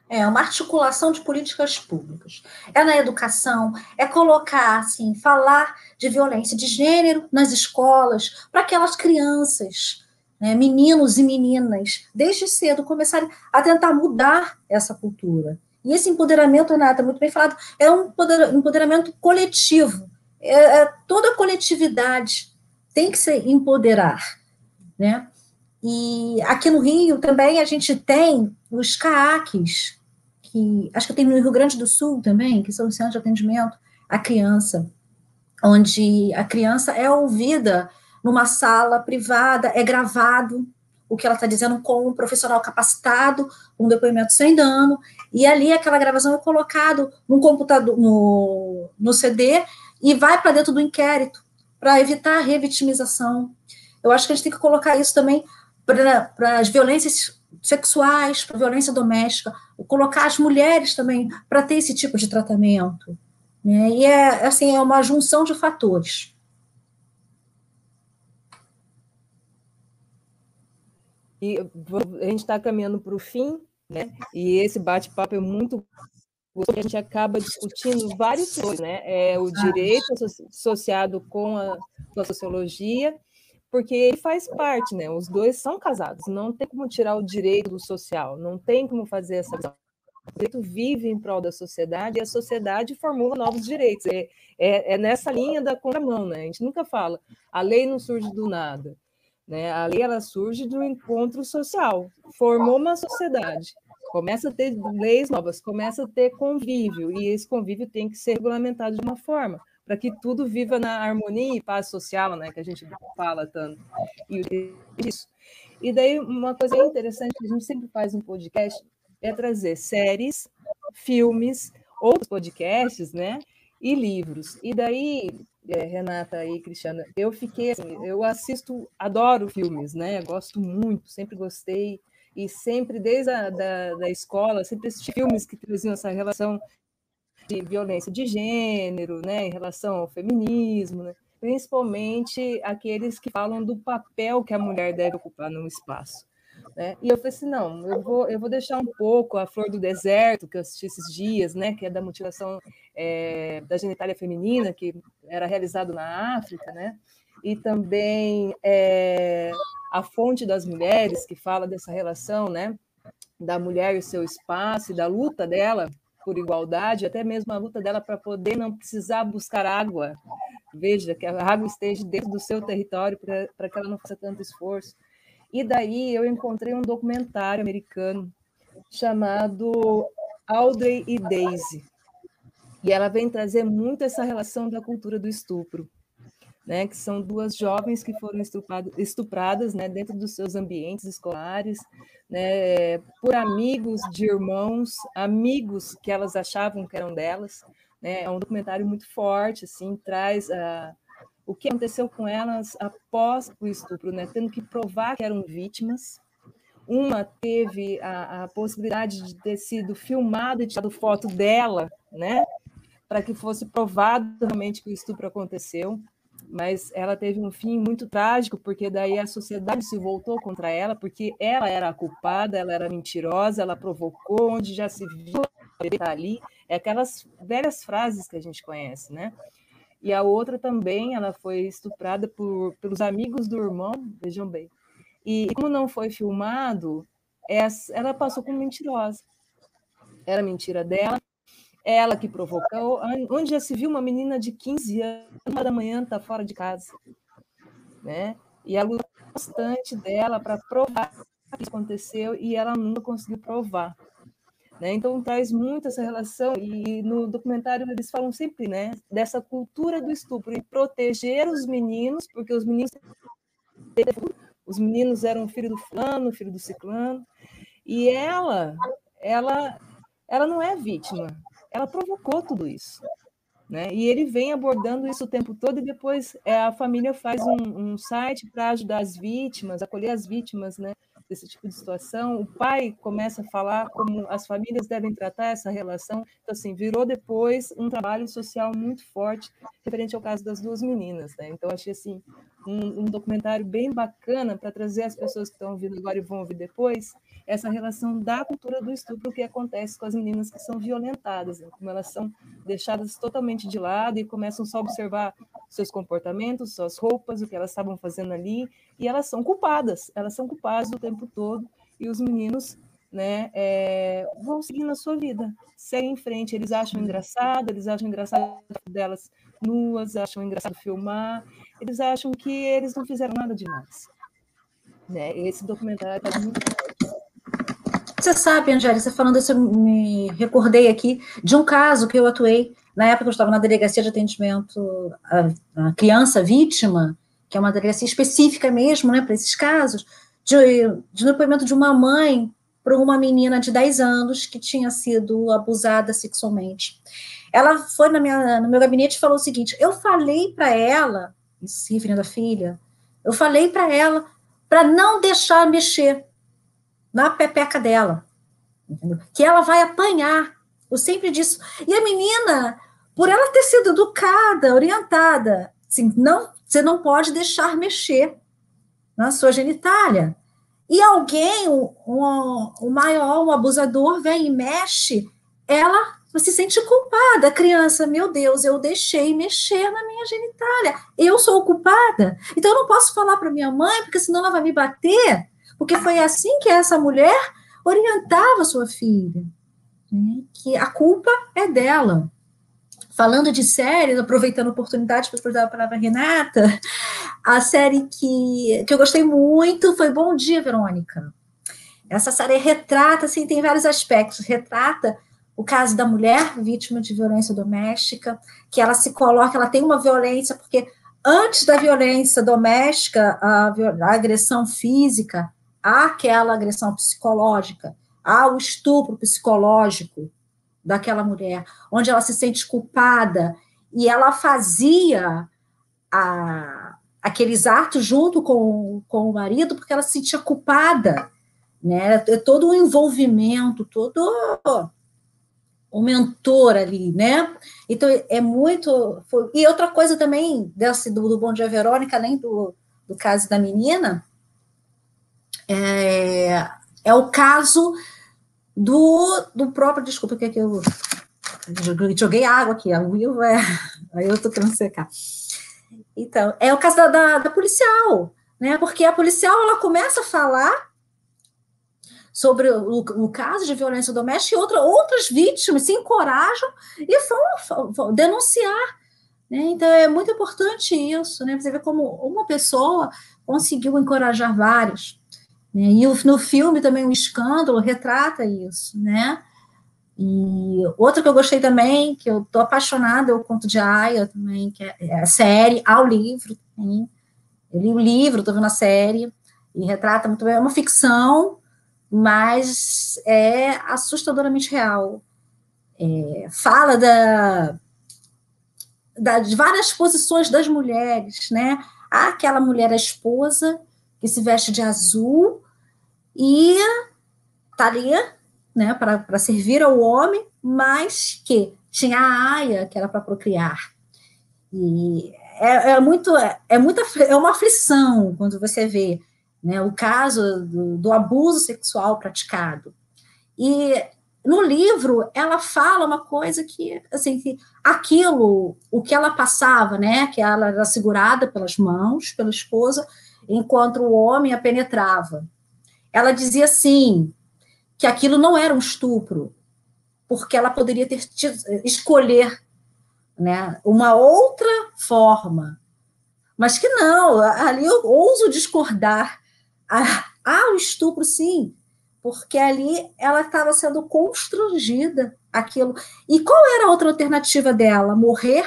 É uma articulação de políticas públicas. É na educação, é colocar, assim, falar de violência de gênero nas escolas, para aquelas crianças, né, meninos e meninas, desde cedo começarem a tentar mudar essa cultura. E esse empoderamento, Renata, muito bem falado, é um empoderamento coletivo. É, é, toda a coletividade tem que se empoderar, né? E aqui no Rio também a gente tem os CAACs, que acho que tem no Rio Grande do Sul também, que são os centros de atendimento à criança, onde a criança é ouvida numa sala privada, é gravado o que ela está dizendo com um profissional capacitado, um depoimento sem dano, e ali aquela gravação é colocado no computador, no, no CD, e vai para dentro do inquérito, para evitar a revitimização. Eu acho que a gente tem que colocar isso também para as violências sexuais, para violência doméstica, colocar as mulheres também para ter esse tipo de tratamento. Né? E é assim, é uma junção de fatores.
E a gente está caminhando para o fim, né? E esse bate-papo é muito a gente acaba discutindo vários coisas, né? É o direito associado com a, com a sociologia porque ele faz parte, né? Os dois são casados, não tem como tirar o direito do social, não tem como fazer essa visão. O direito vive em prol da sociedade e a sociedade formula novos direitos. É, é, é nessa linha da contramão, né? A gente nunca fala, a lei não surge do nada. Né? A lei ela surge do encontro social, formou uma sociedade, começa a ter leis novas, começa a ter convívio, e esse convívio tem que ser regulamentado de uma forma para que tudo viva na harmonia e paz social, né, que a gente fala tanto. E isso. E daí uma coisa interessante que a gente sempre faz um podcast é trazer séries, filmes, outros podcasts, né, e livros. E daí, é, Renata e Cristiana, eu fiquei assim, eu assisto, adoro filmes, né, gosto muito, sempre gostei e sempre desde a da, da escola sempre assisti filmes que traziam essa relação de violência de gênero, né, em relação ao feminismo, né, principalmente aqueles que falam do papel que a mulher deve ocupar no espaço. Né? E eu falei assim, não, eu vou, eu vou deixar um pouco a Flor do Deserto, que eu assisti esses dias, né, que é da mutilação é, da genitália feminina, que era realizado na África, né, e também é, a Fonte das Mulheres, que fala dessa relação, né, da mulher e o seu espaço, e da luta dela por igualdade, até mesmo a luta dela para poder não precisar buscar água. Veja, que a água esteja dentro do seu território para que ela não faça tanto esforço. E daí eu encontrei um documentário americano chamado Audrey e Daisy. E ela vem trazer muito essa relação da cultura do estupro, né? Que são duas jovens que foram estupradas, né, dentro dos seus ambientes escolares, né, por amigos de irmãos, amigos que elas achavam que eram delas, né? É um documentário muito forte, assim, traz o que aconteceu com elas após o estupro, né? tendo que provar que eram vítimas. Uma teve a, a possibilidade de ter sido filmado e tirado foto dela, né? para que fosse provado realmente que o estupro aconteceu. Mas ela teve um fim muito trágico, porque daí a sociedade se voltou contra ela, porque ela era a culpada, ela era mentirosa, ela provocou, onde já se viu tá ali. É aquelas velhas frases que a gente conhece, né? e a outra também, ela foi estuprada por, pelos amigos do irmão, vejam bem. E como não foi filmado, ela passou como mentirosa. Era mentira dela, ela que provocou. Onde já se viu uma menina de 15 anos, uma da manhã, está fora de casa. Né? E a luta constante dela para provar que isso aconteceu e ela nunca conseguiu provar. Né? Então traz muito essa relação e no documentário eles falam sempre, né, dessa cultura do estupro e proteger os meninos, porque os meninos os meninos eram filho do fulano, filho do ciclano, e ela, ela, ela não é vítima, ela provocou tudo isso. Né? E ele vem abordando isso o tempo todo, e depois é, a família faz um, um site para ajudar as vítimas, acolher as vítimas, né? desse tipo de situação, o pai começa a falar como as famílias devem tratar essa relação. Então, assim, virou depois um trabalho social muito forte referente ao caso das duas meninas. Né? Então, achei assim, um, um documentário bem bacana para trazer as pessoas que estão ouvindo agora e vão ouvir depois essa relação da cultura do estupro que acontece com as meninas que são violentadas, né? como elas são deixadas totalmente de lado e começam só a observar seus comportamentos, suas roupas, o que elas estavam fazendo ali, e elas são culpadas, elas são culpadas o tempo todo, e os meninos né, é, vão seguindo a sua vida, seguem em frente, eles acham engraçado, eles acham engraçado delas nuas, acham engraçado filmar, eles acham que eles não fizeram nada demais. Né? Esse documentário está muito forte.
Você sabe, Angélica, falando isso, eu me recordei aqui de um caso que eu atuei, na época eu estava na delegacia de atendimento à, criança vítima, que é uma delegacia específica mesmo, né, para esses casos, de, de depoimento de uma mãe para uma menina de 10 anos que tinha sido abusada sexualmente. Ela foi na minha, no meu gabinete e falou o seguinte: eu falei para ela, se referindo à filha, eu falei para ela para não deixar mexer na pepeca dela, que ela vai apanhar. Eu sempre disse. E a menina, por ela ter sido educada, orientada, assim, não, você não pode deixar mexer na sua genitália. E alguém, um, um, um maior, um abusador, vem e mexe, ela se sente culpada. Criança, meu Deus, eu deixei mexer na minha genitália. Eu sou culpada. Então eu não posso falar para minha mãe, porque senão ela vai me bater. Porque foi assim que essa mulher orientava sua filha, né? que a culpa é dela. Falando de séries, aproveitando a oportunidade para dar a palavra a Renata, a série que, que eu gostei muito foi Bom Dia, Verônica. Essa série retrata, assim, tem vários aspectos. Retrata o caso da mulher vítima de violência doméstica, que ela se coloca, ela tem uma violência, porque antes da violência doméstica, a, a agressão física, àquela agressão psicológica, ao estupro psicológico daquela mulher, onde ela se sente culpada e ela fazia a, aqueles atos junto com, com o marido porque ela se sentia culpada, né? É todo o envolvimento, todo o mentor ali, né? Então é muito. E outra coisa também desse do, do Bom Dia Verônica, além do, do caso da menina, é, é o caso do, do próprio. Desculpa, que, é que eu joguei água aqui, a Will é. Aí eu tô querendo secar. Então, é o caso da, da, da, policial, né? Porque a policial ela começa a falar sobre o, o caso de violência doméstica e outra, outras vítimas se encorajam e vão, vão denunciar. Né? Então, é muito importante isso, né? Você vê como uma pessoa conseguiu encorajar vários. Né? E no filme também o escândalo retrata isso, né? E outra que eu gostei também, que eu tô apaixonada, é o Conto de Aya também, que é, é a série, ao livro também. Eu li o livro, tô vendo a série, e retrata muito bem, é uma ficção, mas é assustadoramente real. É, fala da, da, de várias posições das mulheres, né? Há aquela mulher a esposa que se veste de azul e tá ali né, para servir ao homem, mas que tinha a aia, que era para procriar. E é, é muito, é, é, muita, é uma aflição quando você vê né, o caso do, do abuso sexual praticado. E no livro ela fala uma coisa que assim que aquilo o que ela passava né que ela era segurada pelas mãos pela esposa enquanto o homem a penetrava ela dizia assim que aquilo não era um estupro, porque ela poderia ter tido, escolher né, uma outra forma. Mas que não, ali eu ouso discordar. Há o estupro, sim, porque ali ela estava sendo constrangida aquilo. E qual era a outra alternativa dela? Morrer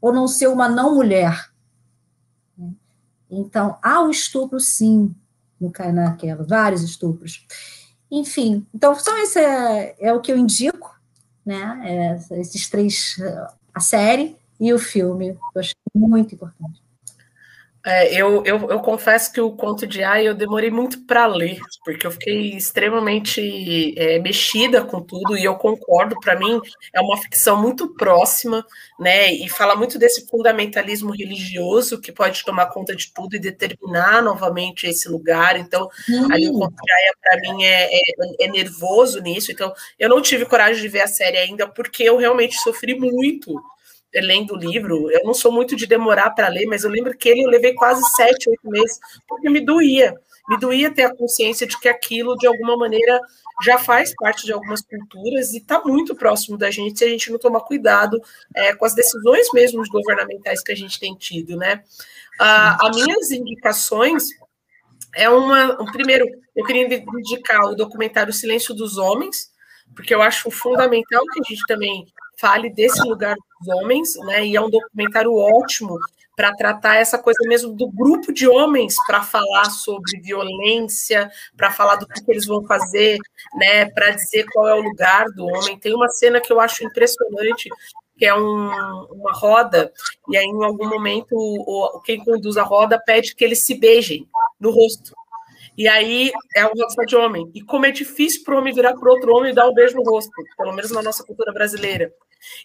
ou não ser uma não mulher? Então, há o estupro, sim, no naquela, vários estupros. Enfim, então só esse é, é o que eu indico, né? É, esses três, a série e o filme, eu acho muito importante.
É, eu, eu, eu, confesso que o conto de Ai eu demorei muito para ler, porque eu fiquei extremamente é, mexida com tudo, e eu concordo, para mim é uma ficção muito próxima, né? E fala muito desse fundamentalismo religioso que pode tomar conta de tudo e determinar novamente esse lugar. Então, hum. ali o conto de Aya, para mim, é, é, é nervoso nisso. Então, eu não tive coragem de ver a série ainda, porque eu realmente sofri muito lendo o livro, eu não sou muito de demorar para ler, mas eu lembro que ele eu levei quase sete, oito meses, porque me doía. Me doía ter a consciência de que aquilo, de alguma maneira, já faz parte de algumas culturas e está muito próximo da gente se a gente não tomar cuidado é, com as decisões mesmo governamentais que a gente tem tido, né? Ah, as minhas indicações é uma. Um, primeiro, eu queria indicar o documentário Silêncio dos Homens, porque eu acho fundamental que a gente também fale desse lugar dos homens, né? E é um documentário ótimo para tratar essa coisa mesmo do grupo de homens para falar sobre violência, para falar do que, que, eles vão fazer, né? Para dizer qual é o lugar do homem. Tem uma cena que eu acho impressionante que é um, uma roda, e aí em algum momento o, quem conduz a roda pede que eles se beijem no rosto. E aí é o rosto de homem. E como é difícil para o homem virar para outro homem e dar um beijo no rosto, pelo menos na nossa cultura brasileira.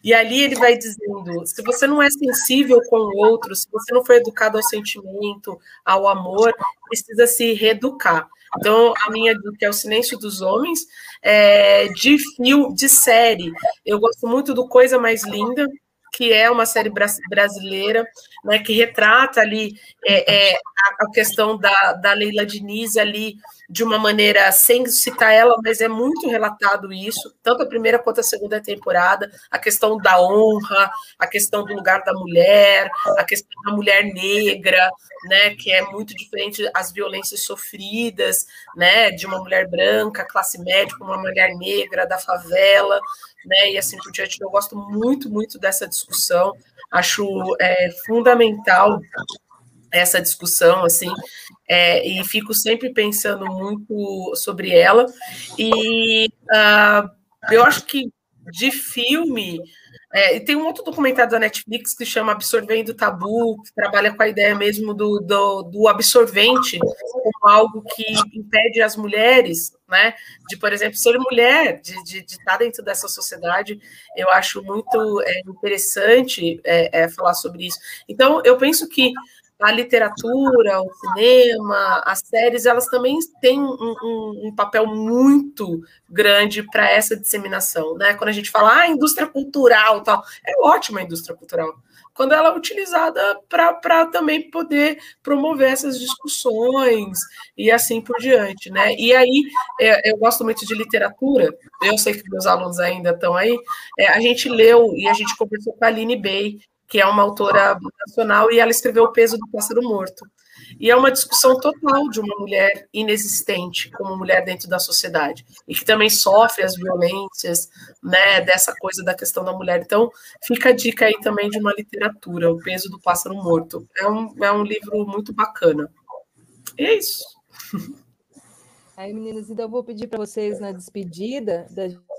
E ali ele vai dizendo: se você não é sensível com o outro, se você não foi educado ao sentimento, ao amor, precisa se reeducar. Então, a minha dica é o Silêncio dos Homens, é, de filme, de série. Eu gosto muito do Coisa Mais Linda, que é uma série brasileira, né, que retrata ali é, é, a, questão da, da Leila Diniz ali de uma maneira sem citar ela, mas é muito relatado isso, tanto a primeira quanto a segunda temporada, a questão da honra, a questão do lugar da mulher, a questão da mulher negra, né, que é muito diferente as violências sofridas, né, de uma mulher branca, classe média, uma mulher negra da favela, né, e assim por diante. Eu gosto muito, muito dessa discussão, acho é, fundamental essa discussão, assim, é, e fico sempre pensando muito sobre ela. E uh, eu acho que de filme. É, e tem um outro documentário da Netflix que chama Absorvendo o Tabu, que trabalha com a ideia mesmo do, do, do absorvente como algo que impede as mulheres, né, de, por exemplo, ser mulher, de, de, de estar dentro dessa sociedade. Eu acho muito é, interessante é, é, falar sobre isso. Então, eu penso que a literatura, o cinema, as séries, elas também têm um, um, um papel muito grande para essa disseminação, né? Quando a gente fala, ah, indústria cultural, tal, é ótima a indústria cultural quando ela é utilizada para também poder promover essas discussões e assim por diante, né? E aí, é, eu gosto muito de literatura, eu sei que meus alunos ainda estão aí, é, a gente leu e a gente conversou com a Aline Bey, que é uma autora nacional, e ela escreveu O Peso do Pássaro Morto. E é uma discussão total de uma mulher inexistente como mulher dentro da sociedade e que também sofre as violências, né, dessa coisa da questão da mulher. Então, fica a dica aí também de uma literatura, O Peso do Pássaro Morto. É um, é um livro muito bacana. E é isso.
Aí, meninas, então eu vou pedir para vocês na despedida,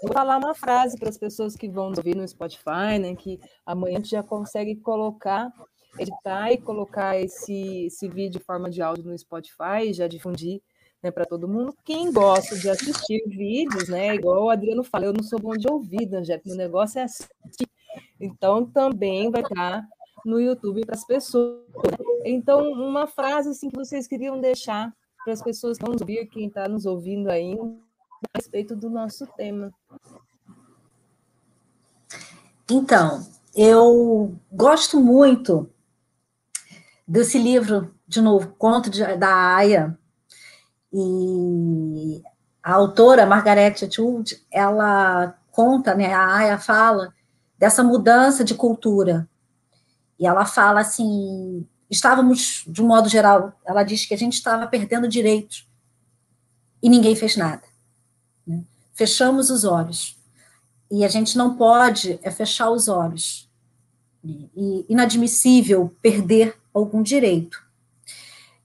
vou falar uma frase para as pessoas que vão ouvir no Spotify, né? Que amanhã a gente já consegue colocar editar e colocar esse, esse vídeo em forma de áudio no Spotify e já difundir né, para todo mundo. Quem gosta de assistir vídeos, né, igual o Adriano fala, eu não sou bom de ouvir, Angélica, meu negócio é assistir. Então, também vai estar no YouTube para as pessoas. Então, uma frase assim, que vocês queriam deixar para as pessoas que vão ouvir, quem está nos ouvindo ainda, a respeito do nosso tema.
Então, eu gosto muito desse livro, de novo, Conto de, da Aya, e a autora, Margaret Atwood, ela conta, né, a Aya fala dessa mudança de cultura, e ela fala assim, estávamos, de um modo geral, ela diz que a gente estava perdendo direitos, e ninguém fez nada. Né? Fechamos os olhos. E a gente não pode é fechar os olhos. E inadmissível perder algum direito.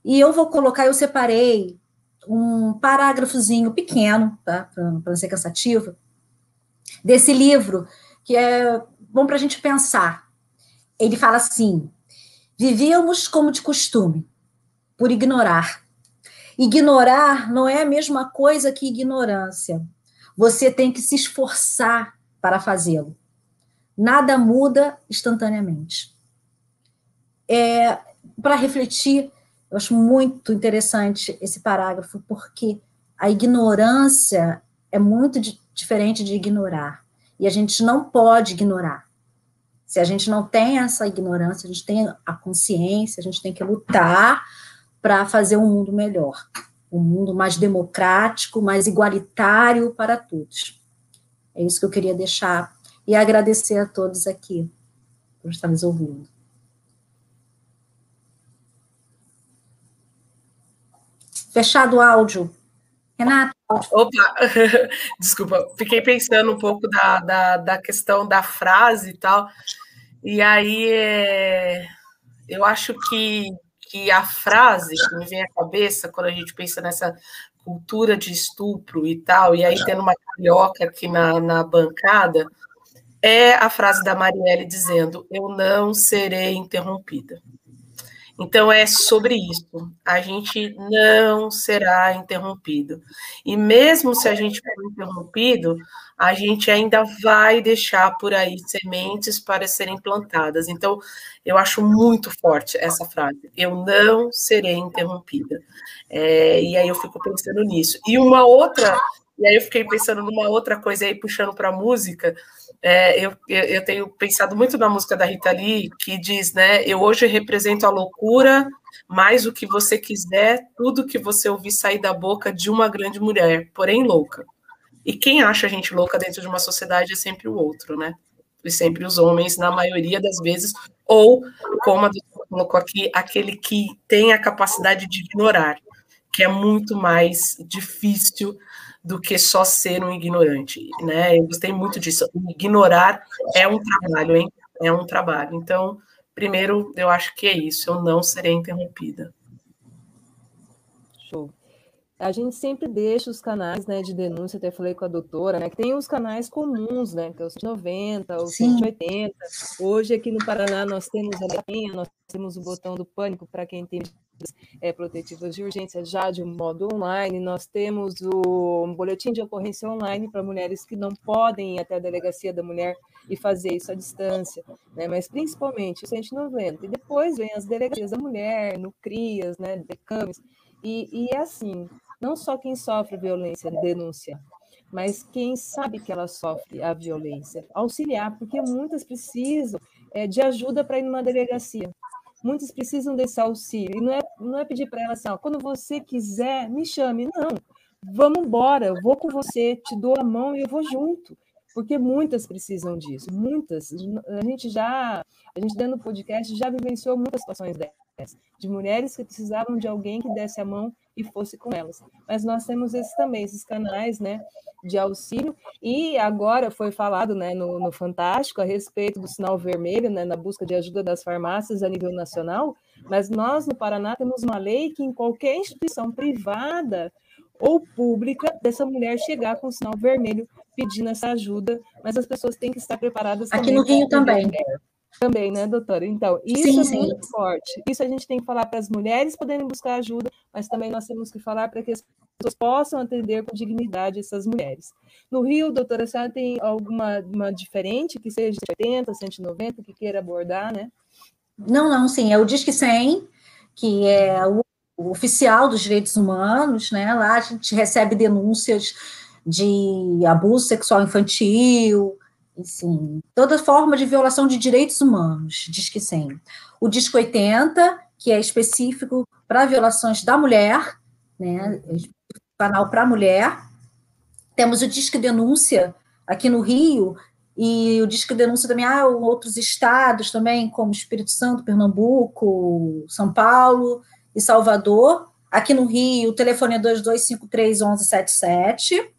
E eu vou colocar, eu separei um parágrafozinho pequeno, tá? Para não ser cansativo, desse livro, que é bom para a gente pensar. Ele fala assim: vivíamos como de costume, por ignorar. Ignorar não é a mesma coisa que ignorância. Você tem que se esforçar para fazê-lo. Nada muda instantaneamente é, para refletir, eu acho muito interessante esse parágrafo, porque a ignorância é muito di diferente de ignorar. E a gente não pode ignorar. Se a gente não tem essa ignorância, a gente tem a consciência, a gente tem que lutar para fazer um mundo melhor, um mundo mais democrático, mais igualitário para todos. É isso que eu queria deixar e agradecer a todos aqui por estar nos ouvindo. Fechado o áudio. Renato.
Opa, [LAUGHS] desculpa, fiquei pensando um pouco da, da, da questão da frase e tal. E aí é, eu acho que, que a frase que me vem à cabeça quando a gente pensa nessa cultura de estupro e tal, e aí tendo uma carioca aqui na, na bancada, é a frase da Marielle dizendo: Eu não serei interrompida. Então, é sobre isso. A gente não será interrompido. E mesmo se a gente for interrompido, a gente ainda vai deixar por aí sementes para serem plantadas. Então, eu acho muito forte essa frase. Eu não serei interrompida. É, e aí eu fico pensando nisso. E uma outra, e aí eu fiquei pensando numa outra coisa aí, puxando para a música, é, eu, eu tenho pensado muito na música da Rita Lee, que diz, né? Eu hoje represento a loucura, mais o que você quiser, tudo que você ouvir sair da boca de uma grande mulher, porém louca. E quem acha a gente louca dentro de uma sociedade é sempre o outro, né? E sempre os homens, na maioria das vezes, ou, como a doutora colocou aqui, aquele que tem a capacidade de ignorar, que é muito mais difícil do que só ser um ignorante, né? Eu gostei muito disso. Ignorar é um trabalho, hein? É um trabalho. Então, primeiro, eu acho que é isso. Eu não serei interrompida.
Show. A gente sempre deixa os canais né, de denúncia, até falei com a doutora, né? Que tem os canais comuns, né? Que é os 190, os Sim. 180. Hoje, aqui no Paraná, nós temos a nós temos o botão do pânico para quem tem é, protetivas de urgência já de modo online. Nós temos o boletim de ocorrência online para mulheres que não podem ir até a delegacia da mulher e fazer isso à distância, né? Mas principalmente o 190. E depois vem as delegacias da mulher, no CRIAS, né? DECAMES. E, e é assim, não só quem sofre violência denuncia, mas quem sabe que ela sofre a violência, auxiliar, porque muitas precisam é, de ajuda para ir numa delegacia. Muitas precisam desse auxílio. E não é, não é pedir para ela assim, ó, quando você quiser, me chame. Não, vamos embora, eu vou com você, te dou a mão e eu vou junto porque muitas precisam disso, muitas. A gente já, a gente dentro do podcast já vivenciou muitas situações dessas, de mulheres que precisavam de alguém que desse a mão e fosse com elas. Mas nós temos esses também, esses canais, né, de auxílio. E agora foi falado, né, no, no Fantástico a respeito do sinal vermelho, né, na busca de ajuda das farmácias a nível nacional. Mas nós no Paraná temos uma lei que em qualquer instituição privada ou pública dessa mulher chegar com o sinal vermelho pedindo essa ajuda, mas as pessoas têm que estar preparadas.
Aqui no Rio também.
Também, né, doutora? Então, isso sim, é sim. muito forte. Isso a gente tem que falar para as mulheres poderem buscar ajuda, mas também nós temos que falar para que as pessoas possam atender com dignidade essas mulheres. No Rio, doutora, a senhora tem alguma uma diferente, que seja 80, 190, que queira abordar, né?
Não, não, sim. É o Disque 100, que é o o oficial dos direitos humanos, né? Lá a gente recebe denúncias de abuso sexual infantil, enfim, toda forma de violação de direitos humanos, diz que sim. O Disco 80, que é específico para violações da mulher, né? Canal para mulher. Temos o Disque Denúncia aqui no Rio, e o Disque Denúncia também ah, outros estados também, como Espírito Santo, Pernambuco, São Paulo, e Salvador. Aqui no Rio, o telefone é 2253 1177.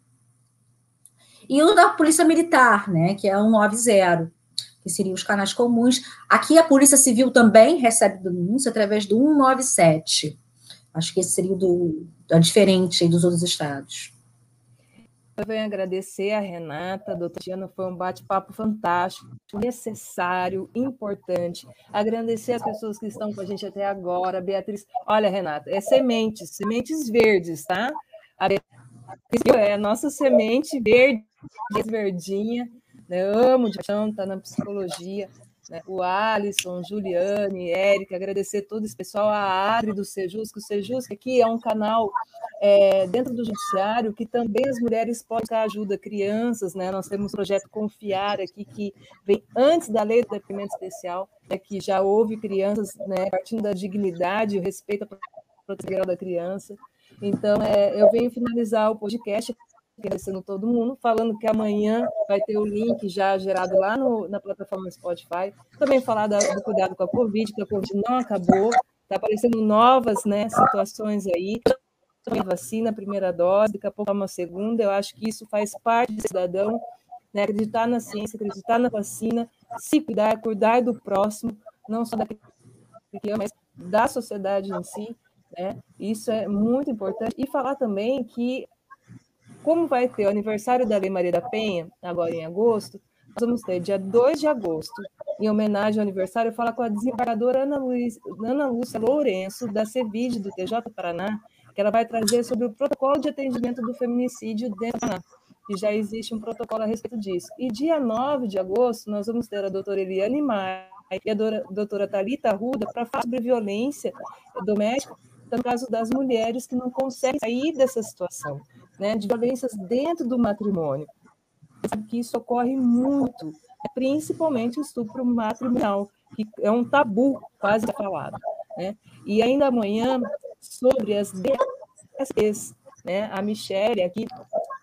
E o da Polícia Militar, né, que é o 190, que seriam os canais comuns. Aqui a Polícia Civil também recebe denúncia através do 197. Acho que esse seria do, diferente dos outros estados.
Eu venho agradecer a Renata, a doutora Tiana, foi um bate-papo fantástico, necessário, importante. Agradecer as pessoas que estão com a gente até agora. Beatriz, olha, Renata, é sementes, sementes verdes, tá? A Beatriz é a nossa semente verde, verdinha. Né? amo de paixão, está na psicologia né? o Alisson, Juliane, Érica, agradecer todo esse pessoal, a Adri do Sejus, que o Sejus aqui é um canal é, dentro do judiciário que também as mulheres podem dar ajuda, crianças, né? Nós temos o projeto Confiar aqui, que vem antes da lei do depoimento especial, né? que já houve crianças, né? partindo da dignidade, o respeito à proteção da criança. Então, é, eu venho finalizar o podcast agradecendo todo mundo, falando que amanhã vai ter o link já gerado lá no, na plataforma Spotify. Também falar da, do cuidado com a Covid, que a Covid não acabou, está aparecendo novas né, situações aí. Também vacina, primeira dose, daqui a pouco uma segunda. Eu acho que isso faz parte do cidadão, né, acreditar na ciência, acreditar na vacina, se cuidar, cuidar do próximo, não só daquele que mas da sociedade em si. Né? Isso é muito importante. E falar também que como vai ter o aniversário da Lei Maria da Penha, agora em agosto, nós vamos ter dia 2 de agosto, em homenagem ao aniversário, falar com a desembargadora Ana, Luiz, Ana Lúcia Lourenço, da CEVID, do TJ Paraná, que ela vai trazer sobre o protocolo de atendimento do feminicídio dentro do Paraná, e já existe um protocolo a respeito disso. E dia 9 de agosto, nós vamos ter a doutora Eliane Maia e a doutora Thalita Ruda para falar sobre violência doméstica, no caso das mulheres que não conseguem sair dessa situação né, de violências dentro do matrimônio. Que isso ocorre muito, principalmente o estupro matrimonial, que é um tabu quase falado. Né? E ainda amanhã, sobre as DSTs, né? a Michelle, aqui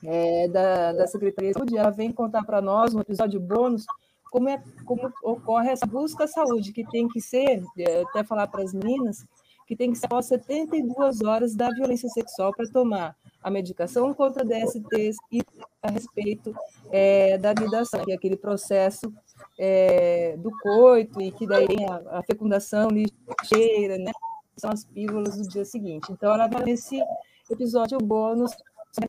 é, da, da Secretaria de Saúde, ela vem contar para nós, um episódio bônus, como, é, como ocorre essa busca à saúde, que tem que ser, é, até falar para as meninas, que tem que ser após 72 horas da violência sexual para tomar a medicação contra DSTs e a respeito é, da vidação, que é aquele processo é, do coito e que daí a, a fecundação ligeira, né? São as pílulas do dia seguinte. Então, ela vai nesse episódio bônus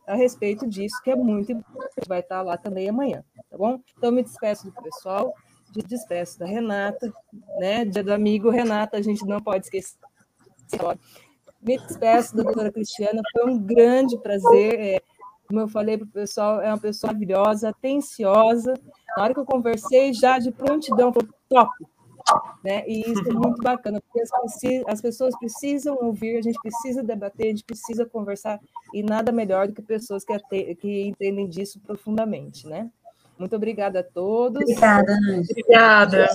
a respeito disso, que é muito importante. Vai estar lá também amanhã, tá bom? Então, me despeço do pessoal, me despeço da Renata, né? Dia do amigo Renata, a gente não pode esquecer. Me despeço da doutora Cristiana, foi um grande prazer. É, como eu falei para o pessoal, é uma pessoa maravilhosa, atenciosa, Na hora que eu conversei, já de prontidão, falou, top, né? E isso é muito bacana, porque as, as, pessoas precisam ouvir, a gente precisa debater, a gente precisa conversar, e nada melhor do que pessoas que, que entendem disso profundamente, né? Muito obrigada a todos.
Obrigada,
Obrigada.